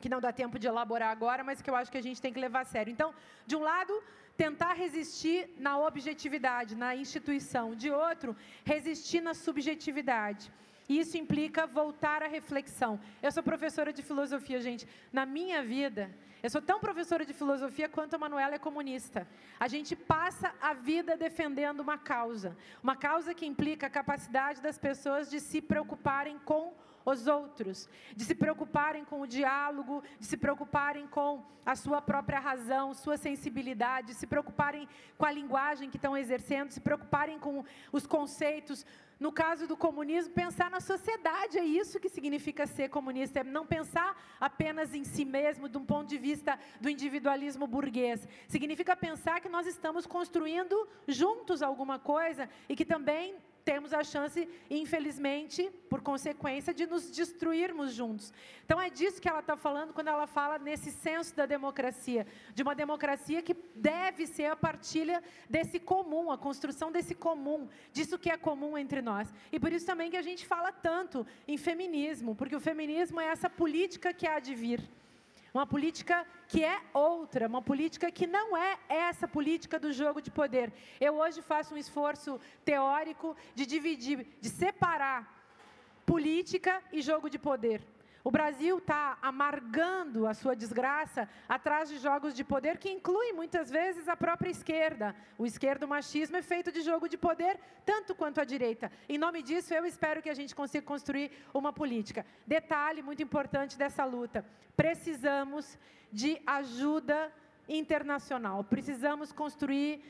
que não dá tempo de elaborar agora, mas que eu acho que a gente tem que levar a sério. Então, de um lado, tentar resistir na objetividade, na instituição, de outro, resistir na subjetividade. E isso implica voltar à reflexão. Eu sou professora de filosofia, gente. Na minha vida, eu sou tão professora de filosofia quanto a Manuela é comunista. A gente passa a vida defendendo uma causa. Uma causa que implica a capacidade das pessoas de se preocuparem com os outros, de se preocuparem com o diálogo, de se preocuparem com a sua própria razão, sua sensibilidade, de se preocuparem com a linguagem que estão exercendo, se preocuparem com os conceitos. No caso do comunismo, pensar na sociedade é isso que significa ser comunista, é não pensar apenas em si mesmo, de um ponto de vista do individualismo burguês. Significa pensar que nós estamos construindo juntos alguma coisa e que também temos a chance, infelizmente, por consequência, de nos destruirmos juntos. Então é disso que ela está falando quando ela fala nesse senso da democracia, de uma democracia que deve ser a partilha desse comum, a construção desse comum, disso que é comum entre nós. E por isso também que a gente fala tanto em feminismo, porque o feminismo é essa política que há de vir. Uma política que é outra, uma política que não é essa política do jogo de poder. Eu hoje faço um esforço teórico de dividir, de separar política e jogo de poder. O Brasil está amargando a sua desgraça atrás de jogos de poder que incluem muitas vezes a própria esquerda. O esquerdo machismo é feito de jogo de poder, tanto quanto a direita. Em nome disso, eu espero que a gente consiga construir uma política. Detalhe muito importante dessa luta: precisamos de ajuda internacional. Precisamos construir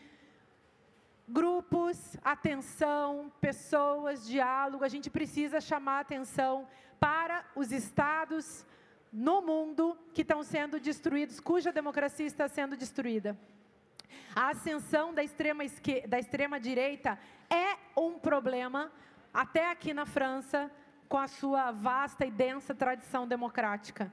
grupos, atenção, pessoas, diálogo. A gente precisa chamar atenção para os estados no mundo que estão sendo destruídos, cuja democracia está sendo destruída. A ascensão da extrema, da extrema direita é um problema, até aqui na França, com a sua vasta e densa tradição democrática.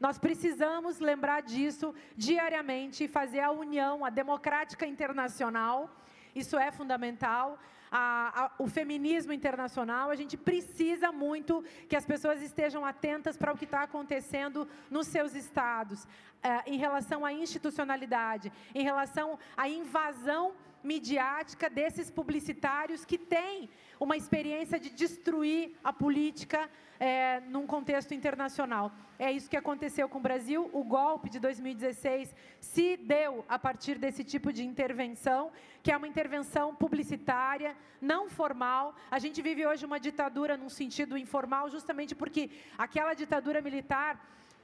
Nós precisamos lembrar disso diariamente e fazer a união, a democrática internacional, isso é fundamental a, a, o feminismo internacional, a gente precisa muito que as pessoas estejam atentas para o que está acontecendo nos seus estados, é, em relação à institucionalidade, em relação à invasão midiática desses publicitários que têm uma experiência de destruir a política é, num contexto internacional. É isso que aconteceu com o Brasil. O golpe de 2016 se deu a partir desse tipo de intervenção, que é uma intervenção publicitária, não formal. A gente vive hoje uma ditadura num sentido informal, justamente porque aquela ditadura militar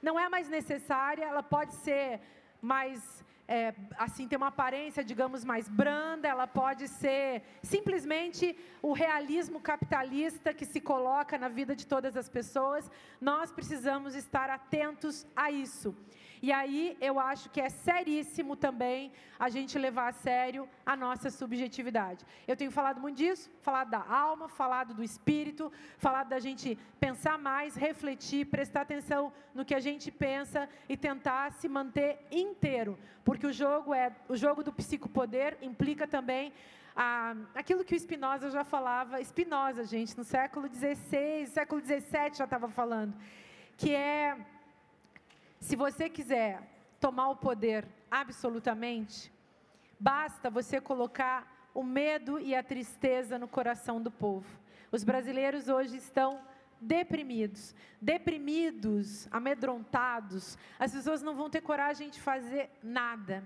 não é mais necessária, ela pode ser mais é, assim ter uma aparência, digamos, mais branda, ela pode ser simplesmente o realismo capitalista que se coloca na vida de todas as pessoas. Nós precisamos estar atentos a isso. E aí eu acho que é seríssimo também a gente levar a sério a nossa subjetividade. Eu tenho falado muito disso, falado da alma, falado do espírito, falado da gente pensar mais, refletir, prestar atenção no que a gente pensa e tentar se manter inteiro, porque o jogo é o jogo do psicopoder implica também ah, aquilo que o Spinoza já falava, Spinoza, gente, no século XVI, século XVII já estava falando, que é se você quiser tomar o poder absolutamente, basta você colocar o medo e a tristeza no coração do povo. Os brasileiros hoje estão deprimidos, deprimidos, amedrontados. As pessoas não vão ter coragem de fazer nada.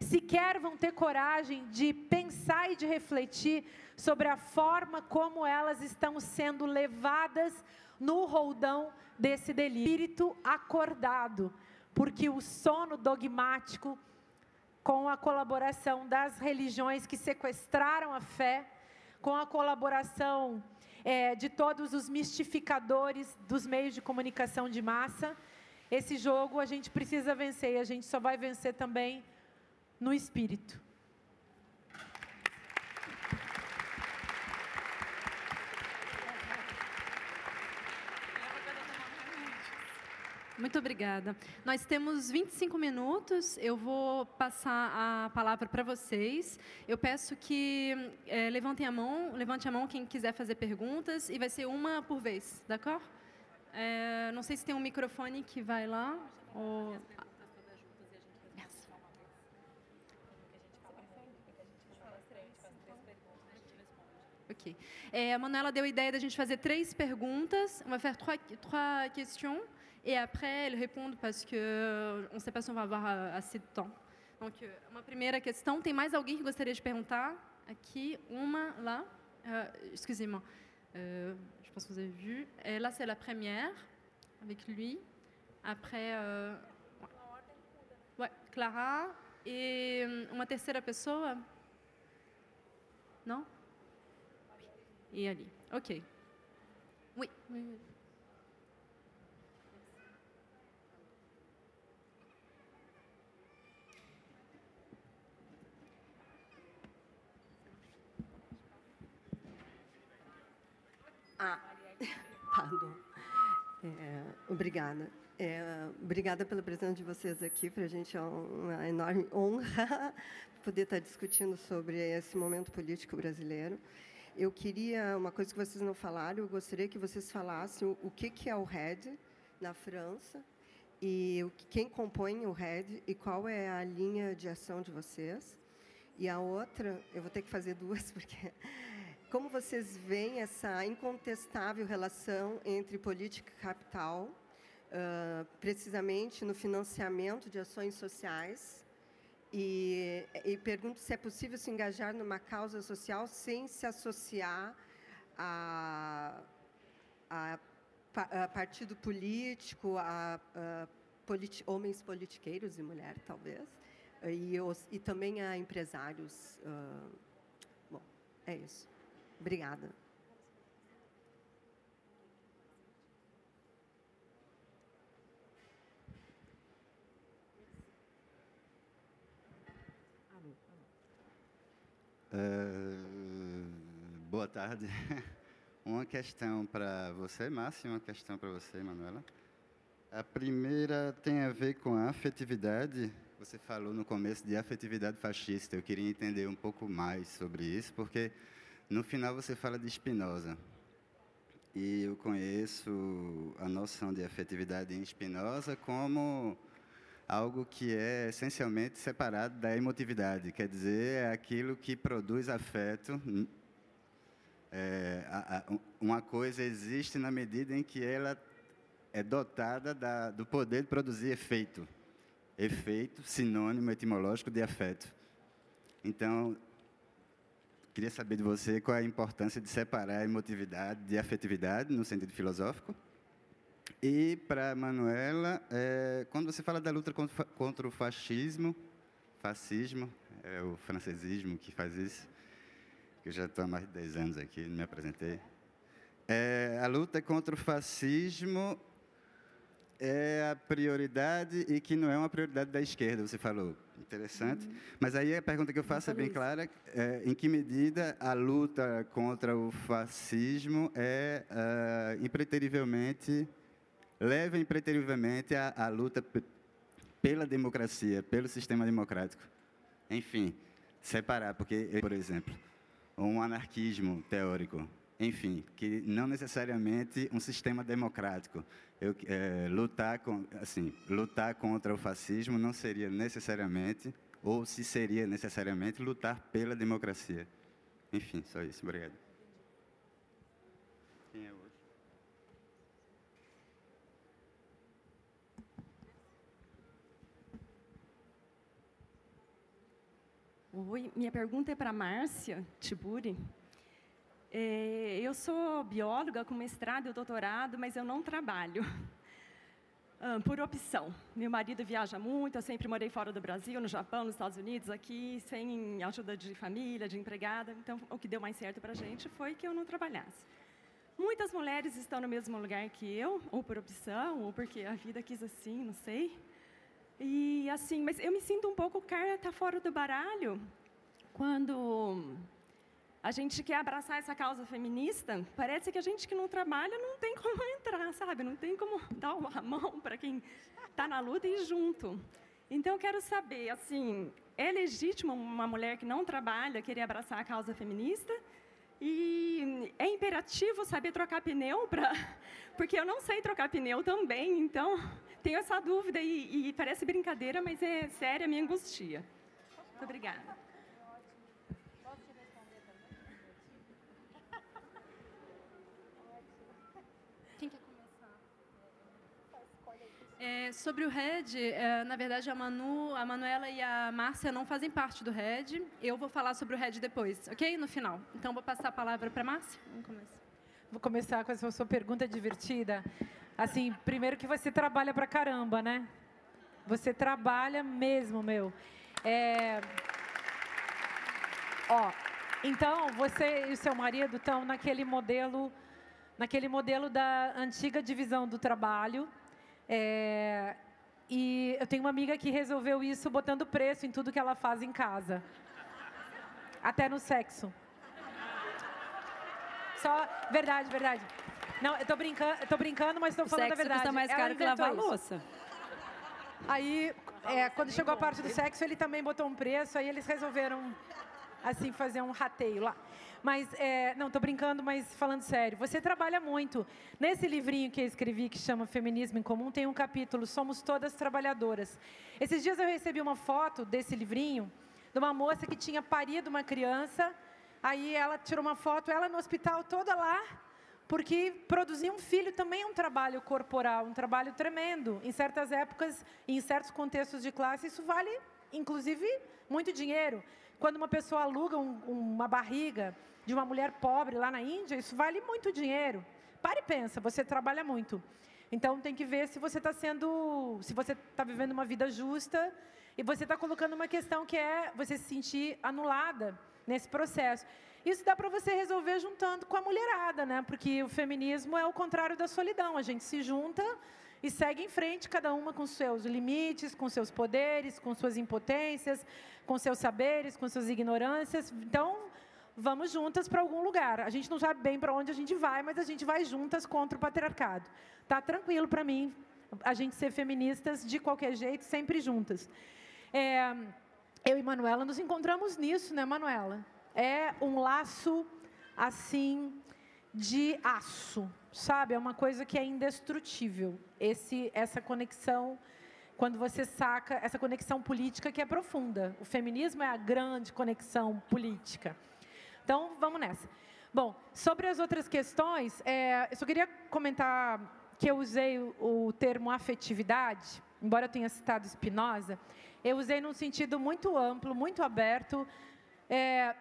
Sequer vão ter coragem de pensar e de refletir sobre a forma como elas estão sendo levadas no roldão desse delírio. Espírito acordado, porque o sono dogmático, com a colaboração das religiões que sequestraram a fé, com a colaboração é, de todos os mistificadores dos meios de comunicação de massa, esse jogo a gente precisa vencer e a gente só vai vencer também no espírito. Muito obrigada. Nós temos 25 minutos. Eu vou passar a palavra para vocês. Eu peço que é, levantem a mão, levante a mão quem quiser fazer perguntas e vai ser uma por vez, d'accord? É, não sei se tem um microfone que vai lá. Ou... Ok. É, a Manuela deu a ideia da gente fazer três perguntas. On va faire trois. Et après, elles répondent parce qu'on euh, ne sait pas si on va avoir euh, assez de temps. Donc, euh, uma primeira questão. Tem mais alguém que gostaria de perguntar? Aqui, uma, là. Excusez-moi. Euh, je pense que vous avez vu. Et là, c'est la première, avec lui. Après, euh, Clara. E uma terceira pessoa? Não? E ali. Ok. Oui, oui. Ah, [laughs] pardon. É, obrigada. É, obrigada pela presença de vocês aqui. Para a gente é uma enorme honra [laughs] poder estar discutindo sobre esse momento político brasileiro. Eu queria uma coisa que vocês não falaram. Eu gostaria que vocês falassem o, que que é o RED na França e quem compõe o RED e qual é a linha de ação de vocês. E a outra, eu vou ter que fazer duas [laughs] porque como vocês veem essa incontestável relação entre política e capital, uh, precisamente no financiamento de ações sociais? E, e, pergunto se é possível se engajar numa causa social sem se associar a, a, a partido político, a, a politi homens politiqueiros e mulheres, talvez, e, os, e também a empresários. Uh, bom, é isso. Obrigada. Uh, boa tarde. [laughs] Uma questão para você, Márcia, e uma questão para você, Manuela. A primeira tem a ver com a afetividade. Você falou no começo de afetividade fascista. Eu queria entender um pouco mais sobre isso, porque no final você fala de Spinoza. E eu conheço a noção de afetividade em Spinoza como algo que é essencialmente separado da emotividade, quer dizer, é aquilo que produz afeto. É, a, a, uma coisa existe na medida em que ela é dotada da, do poder de produzir efeito. Efeito, sinônimo etimológico de afeto. Então, Queria saber de você qual é a importância de separar emotividade de afetividade, no sentido filosófico. E, para Manuela, é, quando você fala da luta contra, contra o fascismo, fascismo, é o francesismo que faz isso, que eu já estou há mais de 10 anos aqui, não me apresentei. É, a luta contra o fascismo é a prioridade e que não é uma prioridade da esquerda, você falou. Interessante. Uhum. Mas aí a pergunta que eu faço é bem clara: é, em que medida a luta contra o fascismo é uh, impreterivelmente, leva impreterivelmente a, a luta pela democracia, pelo sistema democrático? Enfim, separar, porque, por exemplo, um anarquismo teórico, enfim, que não necessariamente um sistema democrático. Eu, é, lutar, com, assim, lutar contra o fascismo não seria necessariamente, ou se seria necessariamente, lutar pela democracia. Enfim, só isso. Obrigado. Quem é? Oi, minha pergunta é para Márcia Tiburi. É, eu sou bióloga com mestrado e doutorado, mas eu não trabalho. [laughs] Ah, por opção. Meu marido viaja muito, eu sempre morei fora do Brasil, no Japão, nos Estados Unidos, aqui, sem ajuda de família, de empregada. Então, o que deu mais certo para a gente foi que eu não trabalhasse. Muitas mulheres estão no mesmo lugar que eu, ou por opção, ou porque a vida quis assim, não sei. E assim, mas eu me sinto um pouco carta fora do baralho quando a gente quer abraçar essa causa feminista, parece que a gente que não trabalha não tem como [laughs] entrar, sabe? Não tem como dar uma [laughs] mão para quem está na luta e junto. Então, eu quero saber, assim, é legítimo uma mulher que não trabalha querer abraçar a causa feminista? E é imperativo saber trocar pneu para, [laughs] porque eu não sei trocar pneu também. Então, tenho essa dúvida e, e parece brincadeira, mas é séria a minha angustia. Muito obrigada. É, sobre o RED, é, na verdade, a Manu, a Manuela e a Márcia não fazem parte do RED. Eu vou falar sobre o RED depois, ok? No final. Então, vou passar a palavra para a Márcia. Vamos começar. Vou começar com essa sua pergunta divertida. Assim, primeiro que você trabalha para caramba, né? Você trabalha mesmo, meu. É... Ó, então, você e o seu marido estão naquele modelo, naquele modelo da antiga divisão do trabalho, é, e eu tenho uma amiga que resolveu isso botando preço em tudo que ela faz em casa. Até no sexo. Só, verdade, verdade. Não, eu tô brincando, eu tô brincando mas estou falando a verdade. custa mais caro que lavar isso. louça. Aí, é, quando chegou a parte do sexo, ele também botou um preço, aí eles resolveram, assim, fazer um rateio lá. Mas, é, não, estou brincando, mas falando sério. Você trabalha muito. Nesse livrinho que eu escrevi, que chama Feminismo em Comum, tem um capítulo, Somos Todas Trabalhadoras. Esses dias eu recebi uma foto desse livrinho, de uma moça que tinha parido uma criança, aí ela tirou uma foto, ela no hospital toda lá, porque produzir um filho também é um trabalho corporal, um trabalho tremendo. Em certas épocas, em certos contextos de classe, isso vale, inclusive, muito dinheiro. Quando uma pessoa aluga um, uma barriga de uma mulher pobre lá na Índia, isso vale muito dinheiro. Pare e pensa, você trabalha muito. Então tem que ver se você está sendo, se você está vivendo uma vida justa e você está colocando uma questão que é você se sentir anulada nesse processo. Isso dá para você resolver juntando com a mulherada, né? Porque o feminismo é o contrário da solidão. A gente se junta e segue em frente, cada uma com seus limites, com seus poderes, com suas impotências, com seus saberes, com suas ignorâncias. Então, vamos juntas para algum lugar. A gente não sabe bem para onde a gente vai, mas a gente vai juntas contra o patriarcado. Tá tranquilo para mim a gente ser feministas de qualquer jeito, sempre juntas. É, eu e Manuela nos encontramos nisso, né, Manuela? É um laço assim de aço, sabe? É uma coisa que é indestrutível. Esse, essa conexão, quando você saca essa conexão política que é profunda. O feminismo é a grande conexão política. Então, vamos nessa. Bom, sobre as outras questões, é, eu só queria comentar que eu usei o, termo afetividade, embora eu tenha citado Spinoza, eu usei num sentido muito amplo, muito aberto. É,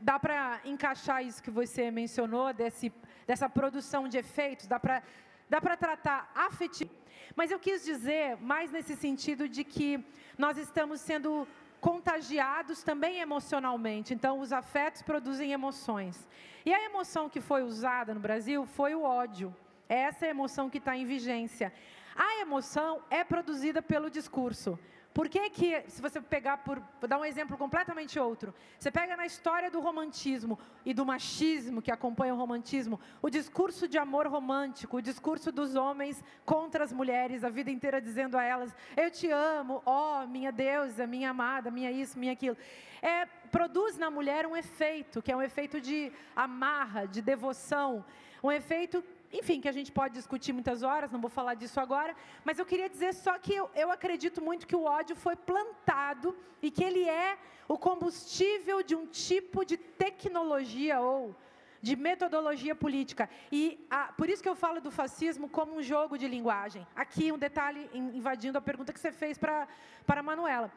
dá para encaixar isso que você mencionou, desse, dessa produção de efeitos, dá para dá tratar afetivo. Mas eu quis dizer mais nesse sentido de que nós estamos sendo contagiados também emocionalmente. Então, os afetos produzem emoções. E a emoção que foi usada no Brasil foi o ódio. Essa é a emoção que está em vigência. A emoção é produzida pelo discurso. Por que que, se você pegar por, vou dar um exemplo completamente outro, você pega na história do romantismo e do machismo que acompanha o romantismo, o discurso de amor romântico, o discurso dos homens contra as mulheres, a vida inteira dizendo a elas, eu te amo, ó, oh, minha deusa, minha amada, minha isso, minha aquilo. É, produz na mulher um efeito, que é um efeito de amarra, de devoção, um efeito enfim, que a gente pode discutir muitas horas, não vou falar disso agora, mas eu queria dizer só que eu, eu acredito muito que o ódio foi plantado e que ele é o combustível de um tipo de tecnologia ou de metodologia política. E a, por isso que eu falo do fascismo como um jogo de linguagem. Aqui um detalhe invadindo a pergunta que você fez para a Manuela.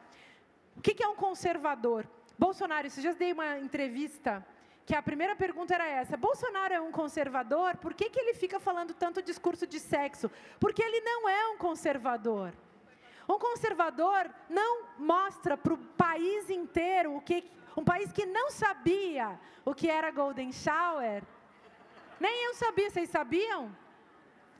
O que, que é um conservador? Bolsonaro, esses dias dei uma entrevista que a primeira pergunta era essa: Bolsonaro é um conservador? Por que, que ele fica falando tanto discurso de sexo? Porque ele não é um conservador. Um conservador não mostra para o país inteiro o que um país que não sabia o que era Golden Shower. Nem eu sabia, vocês sabiam?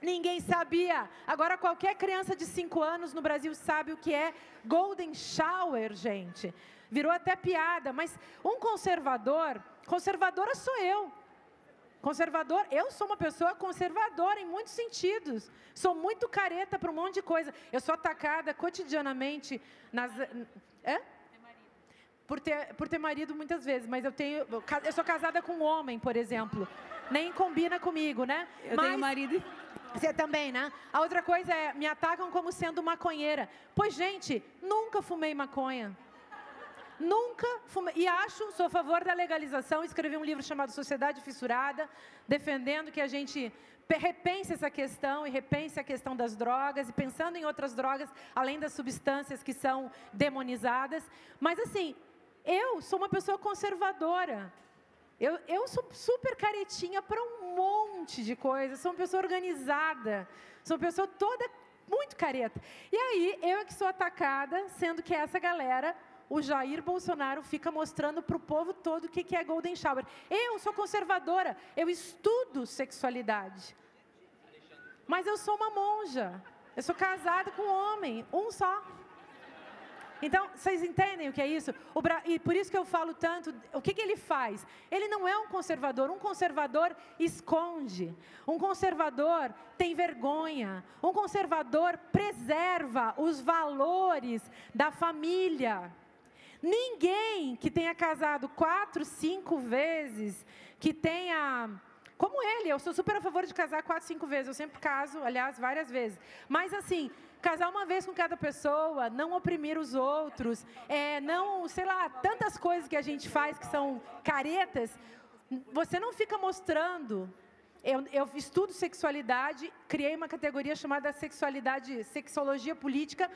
Ninguém sabia. Agora qualquer criança de 5 anos no Brasil sabe o que é Golden Shower, gente. Virou até piada, mas um conservador Conservadora sou eu. Conservador, eu sou uma pessoa conservadora em muitos sentidos. Sou muito careta para um monte de coisa. Eu sou atacada cotidianamente nas. É? Por ter, por ter marido muitas vezes, mas eu tenho. Eu sou casada com um homem, por exemplo. Nem combina comigo, né? Eu mas, tenho marido. Você também, né? A outra coisa é, me atacam como sendo maconheira. Pois, gente, nunca fumei maconha. Nunca fumei. E acho, sou a favor da legalização. Escrevi um livro chamado Sociedade Fissurada, defendendo que a gente repense essa questão e repense a questão das drogas e pensando em outras drogas, além das substâncias que são demonizadas. Mas, assim, eu sou uma pessoa conservadora. Eu, eu sou super caretinha para um monte de coisas. Sou uma pessoa organizada. Sou uma pessoa toda muito careta. E aí, eu é que sou atacada, sendo que essa galera o Jair Bolsonaro fica mostrando para o povo todo o que é Golden Shower. Eu sou conservadora, eu estudo sexualidade. Mas eu sou uma monja. Eu sou casada com um homem, um só. Então, vocês entendem o que é isso? Bra... E por isso que eu falo tanto, o que, que ele faz? Ele não é um conservador, um conservador esconde, um conservador tem vergonha, um conservador preserva os valores da família. Ninguém que tenha casado quatro, cinco vezes, que tenha. Como ele, eu sou super a favor de casar quatro, cinco vezes. Eu sempre caso, aliás, várias vezes. Mas assim, casar uma vez com cada pessoa, não oprimir os outros, é, não, sei lá, tantas coisas que a gente faz que são caretas, você não fica mostrando. Eu, eu estudo sexualidade, criei uma categoria chamada sexualidade, sexologia política,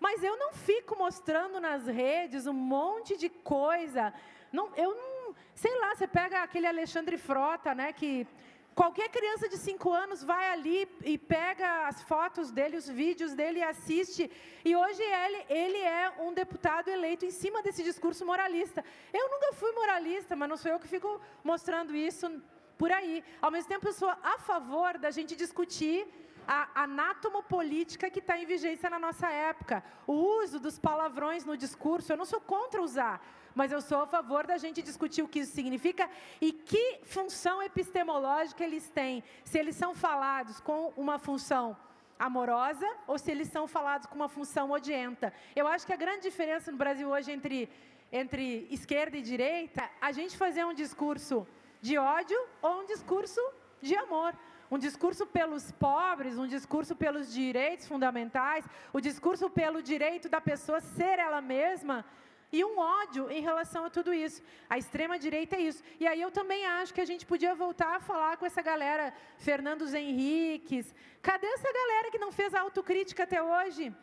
mas eu não fico mostrando nas redes um monte de coisa. Não, eu não, sei lá, você pega aquele Alexandre Frota, né, que qualquer criança de 5 anos vai ali e pega as fotos dele, os vídeos dele e assiste. E hoje ele, ele é um deputado eleito em cima desse discurso moralista. Eu nunca fui moralista, mas não sou eu que fico mostrando isso por aí. Ao mesmo tempo, eu sou a favor da gente discutir a anatomopolítica que está em vigência na nossa época. O uso dos palavrões no discurso, eu não sou contra usar, mas eu sou a favor da gente discutir o que isso significa e que função epistemológica eles têm. Se eles são falados com uma função amorosa ou se eles são falados com uma função odienta. Eu acho que a grande diferença no Brasil hoje entre, entre esquerda e direita, a gente fazer um discurso de ódio ou um discurso de amor um discurso pelos pobres, um discurso pelos direitos fundamentais, o discurso pelo direito da pessoa ser ela mesma e um ódio em relação a tudo isso. A extrema direita é isso. E aí eu também acho que a gente podia voltar a falar com essa galera, Fernandos Henriques. Cadê essa galera que não fez autocrítica até hoje?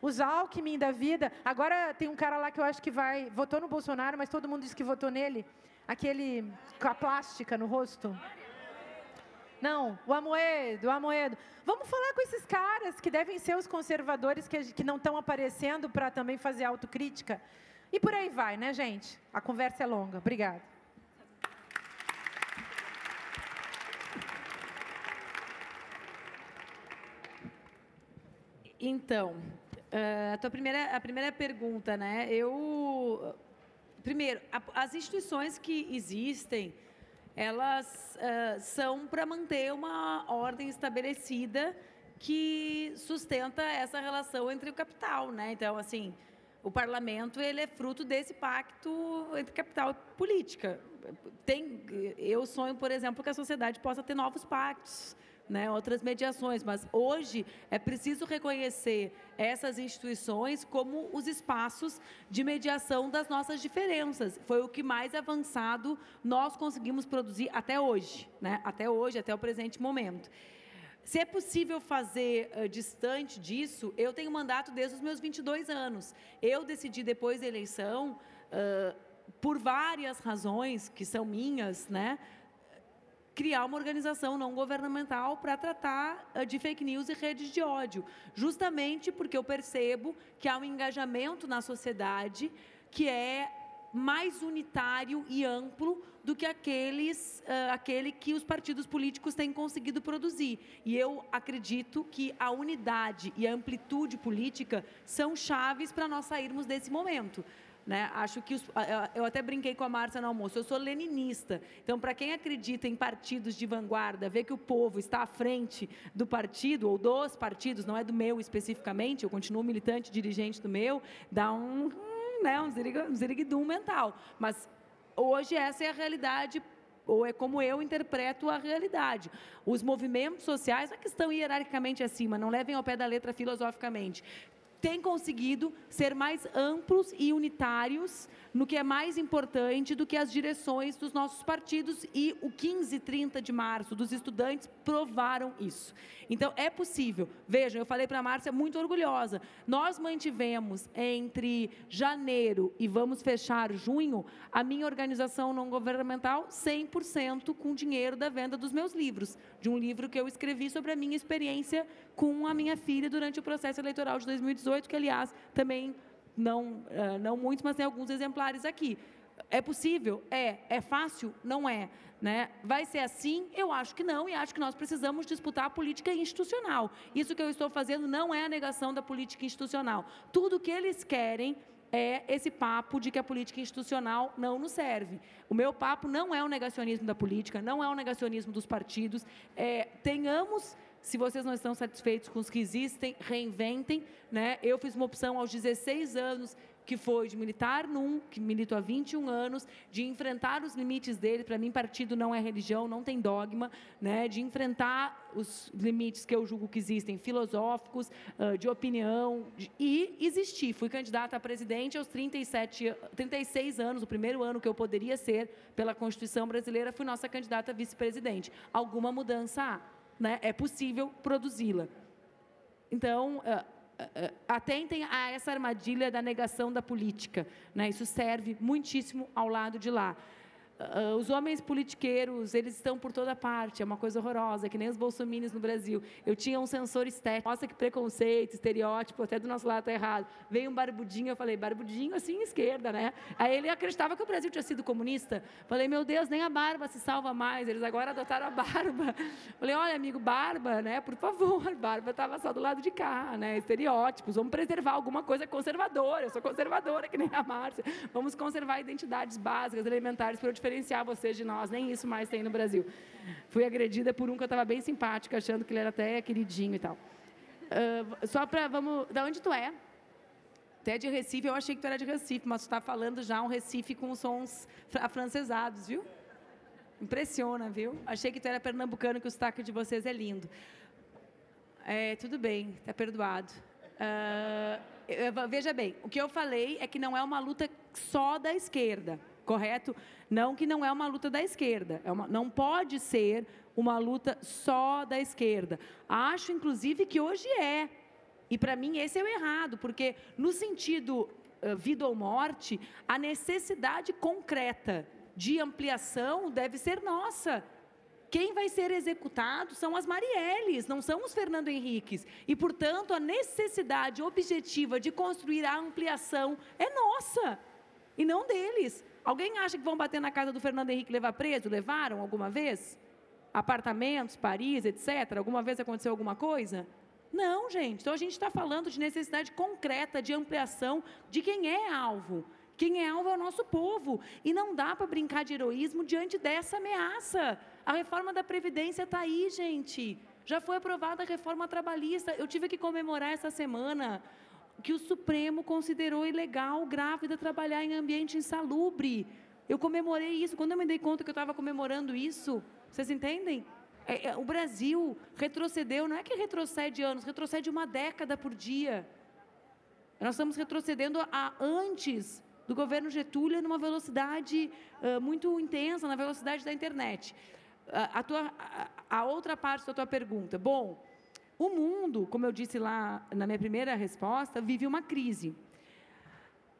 Os Alckmin da vida. Agora tem um cara lá que eu acho que vai, votou no Bolsonaro, mas todo mundo diz que votou nele. Aquele com a plástica no rosto. Não, o Amoedo, o Amoedo. Vamos falar com esses caras que devem ser os conservadores que, que não estão aparecendo para também fazer autocrítica. E por aí vai, né, gente? A conversa é longa. Obrigada. Então, uh, a, tua primeira, a primeira pergunta, né? Eu. Primeiro, as instituições que existem, elas uh, são para manter uma ordem estabelecida que sustenta essa relação entre o capital, né? Então, assim, o parlamento ele é fruto desse pacto entre capital e política. Tem, eu sonho, por exemplo, que a sociedade possa ter novos pactos né, outras mediações, mas hoje é preciso reconhecer essas instituições como os espaços de mediação das nossas diferenças. Foi o que mais avançado nós conseguimos produzir até hoje, né, até hoje, até o presente momento. Se é possível fazer uh, distante disso, eu tenho mandato desde os meus 22 anos. Eu decidi, depois da eleição, uh, por várias razões que são minhas, né, criar uma organização não governamental para tratar uh, de fake news e redes de ódio, justamente porque eu percebo que há um engajamento na sociedade que é mais unitário e amplo do que aqueles, uh, aquele que os partidos políticos têm conseguido produzir. E eu acredito que a unidade e a amplitude política são chaves para nós sairmos desse momento. Né? Acho que os, eu até brinquei com a Márcia no almoço. Eu sou leninista. Então, para quem acredita em partidos de vanguarda, ver que o povo está à frente do partido ou dos partidos, não é do meu especificamente. Eu continuo militante, dirigente do meu, dá um, um né, um, ziriguidum mental. Mas hoje essa é a realidade ou é como eu interpreto a realidade. Os movimentos sociais, não é que estão hierarquicamente acima, não levem ao pé da letra filosoficamente, têm conseguido ser mais amplos e unitários no que é mais importante do que as direções dos nossos partidos e o 15 e 30 de março dos estudantes provaram isso. Então, é possível. Vejam, eu falei para a Márcia, muito orgulhosa. Nós mantivemos entre janeiro e vamos fechar junho a minha organização não governamental 100% com dinheiro da venda dos meus livros, de um livro que eu escrevi sobre a minha experiência com a minha filha durante o processo eleitoral de 2018, que, aliás, também não, uh, não muitos, mas tem alguns exemplares aqui. É possível? É. É fácil? Não é. Né? Vai ser assim? Eu acho que não, e acho que nós precisamos disputar a política institucional. Isso que eu estou fazendo não é a negação da política institucional. Tudo que eles querem é esse papo de que a política institucional não nos serve. O meu papo não é o negacionismo da política, não é o negacionismo dos partidos. É, tenhamos se vocês não estão satisfeitos com os que existem, reinventem. Né? Eu fiz uma opção aos 16 anos, que foi de militar num, que milito há 21 anos, de enfrentar os limites dele. Para mim, partido não é religião, não tem dogma, né? de enfrentar os limites que eu julgo que existem, filosóficos, de opinião, e existir. Fui candidata a presidente aos 37, 36 anos, o primeiro ano que eu poderia ser, pela Constituição brasileira, fui nossa candidata a vice-presidente. Alguma mudança há né, é possível produzi-la. Então, atentem a essa armadilha da negação da política. Né? Isso serve muitíssimo ao lado de lá. Uh, os homens politiqueiros, eles estão por toda parte, é uma coisa horrorosa, que nem os bolsominions no Brasil. Eu tinha um sensor estético, nossa, que preconceito, estereótipo, até do nosso lado está errado. Veio um barbudinho, eu falei, barbudinho assim, esquerda, né? Aí ele acreditava que o Brasil tinha sido comunista. Falei, meu Deus, nem a barba se salva mais, eles agora adotaram a barba. [laughs] Falei, olha, amigo, barba, né? Por favor, [laughs] barba estava só do lado de cá, né? Estereótipos, vamos preservar alguma coisa conservadora, eu sou conservadora, que nem a Márcia. Vamos conservar identidades básicas, elementares, para eu diferenciar vocês de nós, nem isso mais tem no Brasil. Fui agredida por um que eu estava bem simpática, achando que ele era até queridinho e tal. Uh, só para, vamos, da onde tu é? Até de Recife, eu achei que tu era de Recife, mas tu está falando já um Recife com sons afrancesados, viu? Impressiona, viu? Achei que tu era pernambucano, que o sotaque de vocês é lindo. É, tudo bem, está perdoado. Uh, veja bem, o que eu falei é que não é uma luta só da esquerda correto? Não que não é uma luta da esquerda, é uma, não pode ser uma luta só da esquerda. Acho, inclusive, que hoje é. E para mim esse é o errado, porque no sentido uh, vida ou morte, a necessidade concreta de ampliação deve ser nossa. Quem vai ser executado são as Marielles, não são os Fernando Henriques. E, portanto, a necessidade objetiva de construir a ampliação é nossa. e não deles. Alguém acha que vão bater na casa do Fernando Henrique levar preso? Levaram alguma vez? Apartamentos, Paris, etc. Alguma vez aconteceu alguma coisa? Não, gente. Então a gente está falando de necessidade concreta de ampliação de quem é alvo. Quem é alvo é o nosso povo. E não dá para brincar de heroísmo diante dessa ameaça. A reforma da Previdência está aí, gente. Já foi aprovada a reforma trabalhista. Eu tive que comemorar essa semana que o Supremo considerou ilegal grávida trabalhar em ambiente insalubre. Eu comemorei isso. Quando eu me dei conta que eu estava comemorando isso, vocês entendem? É, é, o Brasil retrocedeu, não é que retrocede anos, retrocede uma década por dia. Nós estamos retrocedendo a antes do governo Getúlio numa velocidade uh, muito intensa, na velocidade da internet. Uh, a, tua, a, a outra parte da tua pergunta. Bom, o mundo, como eu disse lá na minha primeira resposta, vive uma crise.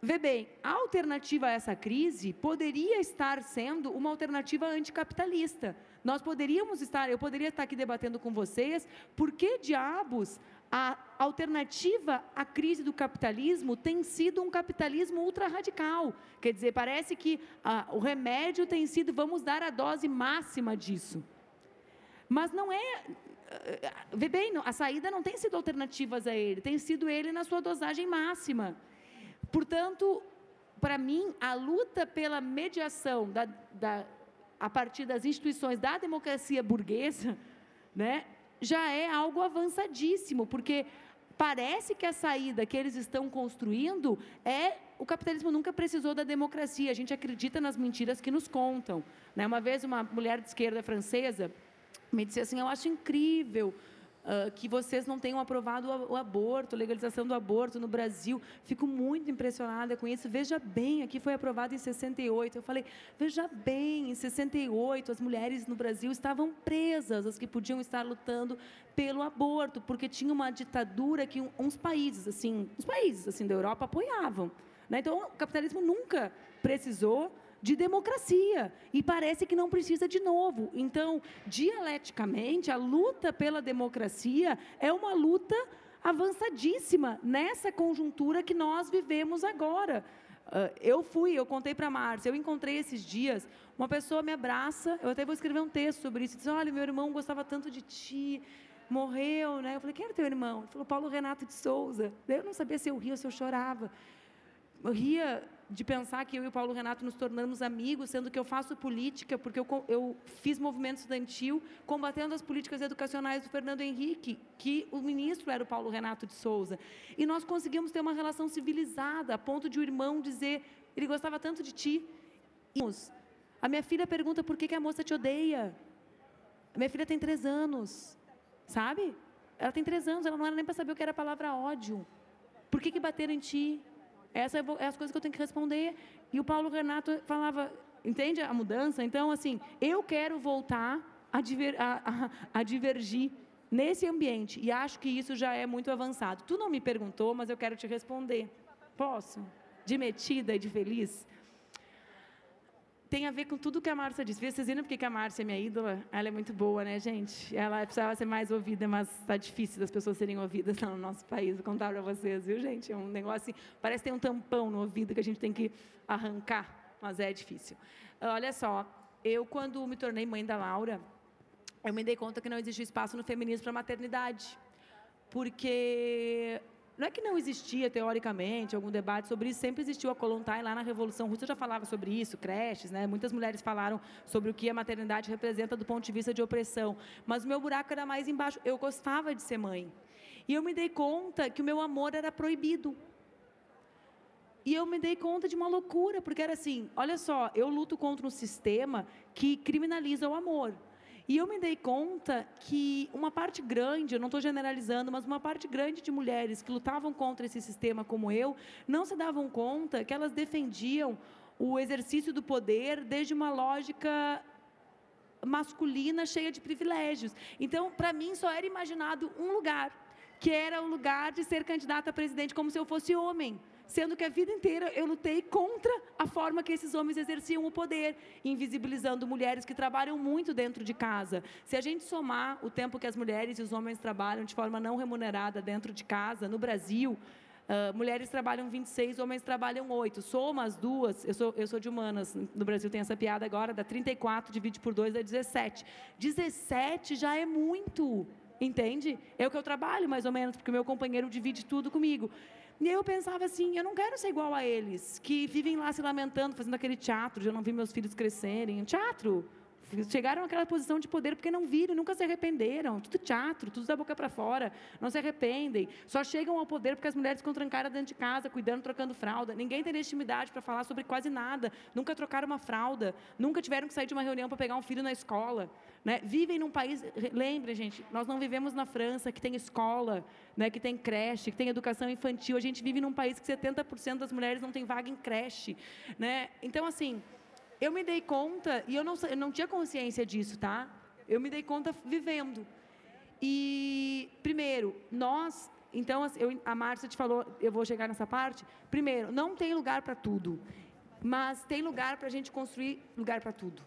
Vê bem, a alternativa a essa crise poderia estar sendo uma alternativa anticapitalista. Nós poderíamos estar, eu poderia estar aqui debatendo com vocês, por que diabos a alternativa à crise do capitalismo tem sido um capitalismo ultra radical. Quer dizer, parece que ah, o remédio tem sido, vamos dar a dose máxima disso. Mas não é, vê bem, a saída não tem sido alternativas a ele, tem sido ele na sua dosagem máxima. Portanto, para mim, a luta pela mediação da, da, a partir das instituições da democracia burguesa, né, já é algo avançadíssimo, porque parece que a saída que eles estão construindo é o capitalismo nunca precisou da democracia. A gente acredita nas mentiras que nos contam. Né? Uma vez uma mulher de esquerda francesa me disse assim: Eu acho incrível uh, que vocês não tenham aprovado o, o aborto, legalização do aborto no Brasil. Fico muito impressionada com isso. Veja bem, aqui foi aprovado em 68. Eu falei: Veja bem, em 68 as mulheres no Brasil estavam presas, as que podiam estar lutando pelo aborto, porque tinha uma ditadura que uns países, assim, os países assim da Europa apoiavam. Né? Então, o capitalismo nunca precisou de democracia e parece que não precisa de novo. Então, dialeticamente, a luta pela democracia é uma luta avançadíssima nessa conjuntura que nós vivemos agora. Uh, eu fui, eu contei para a Márcia, eu encontrei esses dias, uma pessoa me abraça, eu até vou escrever um texto sobre isso, diz, olha, meu irmão gostava tanto de ti, morreu, né? Eu falei, quem era teu irmão? Ele falou, Paulo Renato de Souza. Eu não sabia se eu ria ou se eu chorava. Eu ria de pensar que eu e o Paulo Renato nos tornamos amigos, sendo que eu faço política, porque eu, eu fiz movimento estudantil combatendo as políticas educacionais do Fernando Henrique, que o ministro era o Paulo Renato de Souza. E nós conseguimos ter uma relação civilizada, a ponto de o irmão dizer, ele gostava tanto de ti. A minha filha pergunta por que, que a moça te odeia. A minha filha tem três anos, sabe? Ela tem três anos, ela não era nem para saber o que era a palavra ódio. Por que, que bateram em ti? Essas é as coisas que eu tenho que responder. E o Paulo Renato falava, entende a mudança? Então, assim, eu quero voltar a, diver, a, a, a divergir nesse ambiente. E acho que isso já é muito avançado. Tu não me perguntou, mas eu quero te responder. Posso? De metida e de feliz? Tem a ver com tudo que a Márcia disse. Vocês viram porque que a Márcia é minha ídola? Ela é muito boa, né, gente? Ela precisava ser mais ouvida, mas está difícil das pessoas serem ouvidas no nosso país. Vou contar para vocês, viu, gente? É um negócio assim, parece ter um tampão no ouvido que a gente tem que arrancar, mas é difícil. Olha só, eu quando me tornei mãe da Laura, eu me dei conta que não existia espaço no feminismo para maternidade. Porque não é que não existia, teoricamente, algum debate sobre isso, sempre existiu a Kolontai lá na Revolução Russa, já falava sobre isso, creches, né? muitas mulheres falaram sobre o que a maternidade representa do ponto de vista de opressão, mas o meu buraco era mais embaixo, eu gostava de ser mãe. E eu me dei conta que o meu amor era proibido. E eu me dei conta de uma loucura, porque era assim: olha só, eu luto contra um sistema que criminaliza o amor. E eu me dei conta que uma parte grande, eu não estou generalizando, mas uma parte grande de mulheres que lutavam contra esse sistema como eu, não se davam conta que elas defendiam o exercício do poder desde uma lógica masculina cheia de privilégios. Então, para mim, só era imaginado um lugar, que era o lugar de ser candidata a presidente como se eu fosse homem sendo que a vida inteira eu lutei contra a forma que esses homens exerciam o poder, invisibilizando mulheres que trabalham muito dentro de casa. Se a gente somar o tempo que as mulheres e os homens trabalham de forma não remunerada dentro de casa, no Brasil, Uh, mulheres trabalham 26, homens trabalham 8. Somas duas, eu sou, eu sou de humanas, no Brasil tem essa piada agora, dá 34, divide por 2 dá 17. 17 já é muito, entende? É o que eu trabalho mais ou menos, porque o meu companheiro divide tudo comigo. E eu pensava assim, eu não quero ser igual a eles, que vivem lá se lamentando, fazendo aquele teatro, de eu não vi meus filhos crescerem. Teatro, chegaram àquela posição de poder porque não viram, nunca se arrependeram. Tudo teatro, tudo da boca para fora, não se arrependem. Só chegam ao poder porque as mulheres ficam trancadas dentro de casa, cuidando, trocando fralda. Ninguém tem legitimidade para falar sobre quase nada. Nunca trocaram uma fralda, nunca tiveram que sair de uma reunião para pegar um filho na escola. Né? Vivem num país, lembre, gente, nós não vivemos na França, que tem escola, né, que tem creche, que tem educação infantil. A gente vive num país que 70% das mulheres não tem vaga em creche. Né? Então, assim, eu me dei conta, e eu não, eu não tinha consciência disso, tá? Eu me dei conta vivendo. E, primeiro, nós. Então, eu, a Márcia te falou, eu vou chegar nessa parte. Primeiro, não tem lugar para tudo, mas tem lugar para a gente construir lugar para tudo.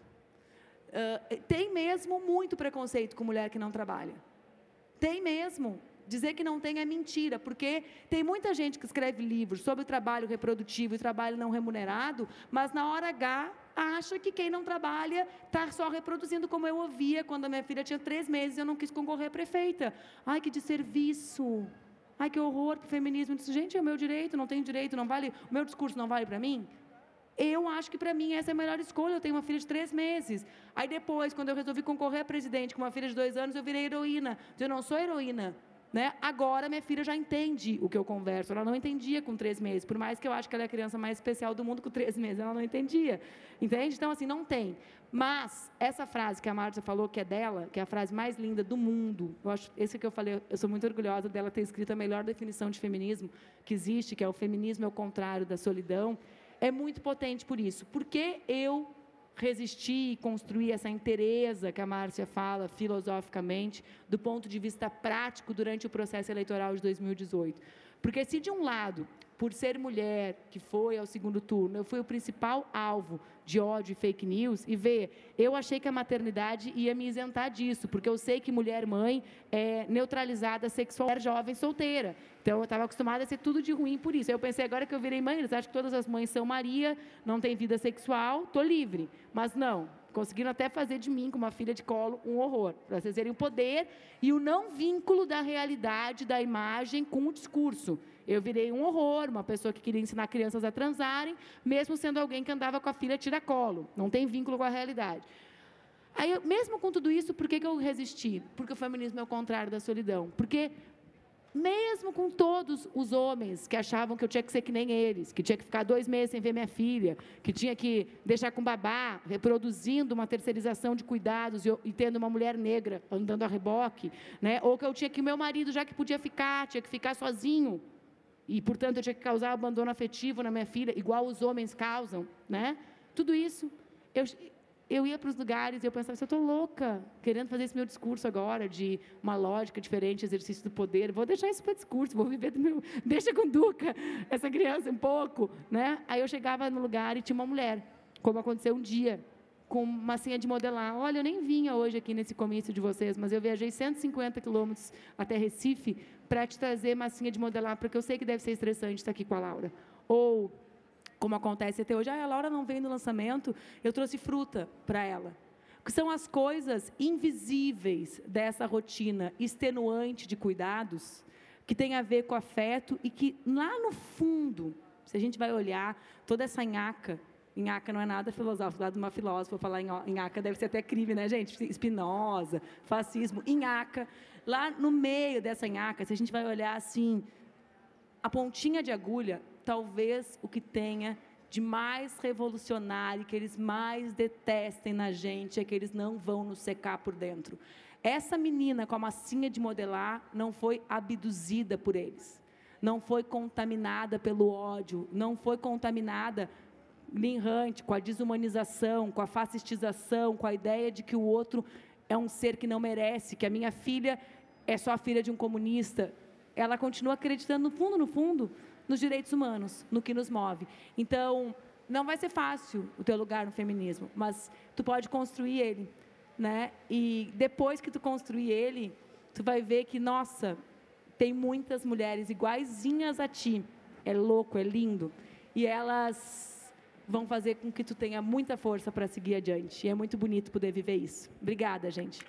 Uh, tem mesmo muito preconceito com mulher que não trabalha. Tem mesmo. Dizer que não tem é mentira, porque tem muita gente que escreve livros sobre trabalho reprodutivo e trabalho não remunerado, mas na hora H acha que quem não trabalha está só reproduzindo, como eu ouvia quando a minha filha tinha três meses e eu não quis concorrer à prefeita. Ai, que desserviço. Ai, que horror para o feminismo. Disse, gente, é o meu direito, não tenho direito, não vale, o meu discurso não vale para mim? Eu acho que para mim essa é a melhor escolha. Eu tenho uma filha de três meses. Aí depois, quando eu resolvi concorrer a presidente com uma filha de dois anos, eu virei heroína. Eu não sou heroína. Né? Agora minha filha já entende o que eu converso. Ela não entendia com três meses. Por mais que eu acho que ela é a criança mais especial do mundo com três [laughs] meses, ela não entendia. Entende? Então, assim, não tem. Mas essa frase que a Marta falou, que é dela, que é a frase mais linda do mundo, eu acho, esse que eu falei, eu sou muito orgulhosa dela ter escrito a melhor definição de feminismo que existe, que é o feminismo é o contrário da solidão, é muito potente por isso. Porque eu resistir e construir essa inteireza que a Márcia fala filosoficamente, do ponto de vista prático, durante o processo eleitoral de 2018. Porque se de um lado por ser mulher, que foi ao segundo turno, eu fui o principal alvo de ódio e fake news, e ver, eu achei que a maternidade ia me isentar disso, porque eu sei que mulher mãe é neutralizada sexual, jovem solteira. Então, eu estava acostumada a ser tudo de ruim por isso. Eu pensei, agora que eu virei mãe, eles acham que todas as mães são Maria, não tem vida sexual, estou livre. Mas não, conseguiram até fazer de mim, com uma filha de colo, um horror. Para vocês verem o poder e o não vínculo da realidade, da imagem com o discurso. Eu virei um horror, uma pessoa que queria ensinar crianças a transarem, mesmo sendo alguém que andava com a filha tira-colo. Não tem vínculo com a realidade. Aí, eu, mesmo com tudo isso, por que, que eu resisti? Porque o feminismo é o contrário da solidão. Porque mesmo com todos os homens que achavam que eu tinha que ser que nem eles, que tinha que ficar dois meses sem ver minha filha, que tinha que deixar com babá, reproduzindo uma terceirização de cuidados e, e tendo uma mulher negra andando a reboque, né? ou que eu tinha que meu marido, já que podia ficar, tinha que ficar sozinho, e, portanto, eu tinha que causar abandono afetivo na minha filha, igual os homens causam, né? Tudo isso, eu, eu ia para os lugares e eu pensava, eu estou louca, querendo fazer esse meu discurso agora, de uma lógica diferente, exercício do poder, vou deixar isso para discurso, vou viver do meu... [laughs] Deixa com Duca, essa criança um pouco, né? Aí eu chegava no lugar e tinha uma mulher, como aconteceu um dia, com massinha de modelar. Olha, eu nem vinha hoje aqui nesse comício de vocês, mas eu viajei 150 quilômetros até Recife para te trazer massinha de modelar, porque eu sei que deve ser estressante estar aqui com a Laura. Ou, como acontece até hoje, ah, a Laura não veio no lançamento, eu trouxe fruta para ela. Que são as coisas invisíveis dessa rotina extenuante de cuidados, que tem a ver com afeto e que lá no fundo, se a gente vai olhar toda essa nhaca Inhaca não é nada filosófico, lá de uma filósofa falar Inhaca deve ser até crime, né, gente? Espinosa, fascismo. Inhaca, lá no meio dessa Inhaca, se a gente vai olhar assim, a pontinha de agulha, talvez o que tenha de mais revolucionário, que eles mais detestem na gente, é que eles não vão nos secar por dentro. Essa menina com a massinha de modelar não foi abduzida por eles, não foi contaminada pelo ódio, não foi contaminada linrante, com a desumanização, com a fascistização, com a ideia de que o outro é um ser que não merece, que a minha filha é só a filha de um comunista. Ela continua acreditando, no fundo, no fundo, nos direitos humanos, no que nos move. Então, não vai ser fácil o teu lugar no feminismo, mas tu pode construir ele, né? E depois que tu construir ele, tu vai ver que, nossa, tem muitas mulheres iguaizinhas a ti. É louco, é lindo. E elas vão fazer com que tu tenha muita força para seguir adiante. E é muito bonito poder viver isso. Obrigada, gente.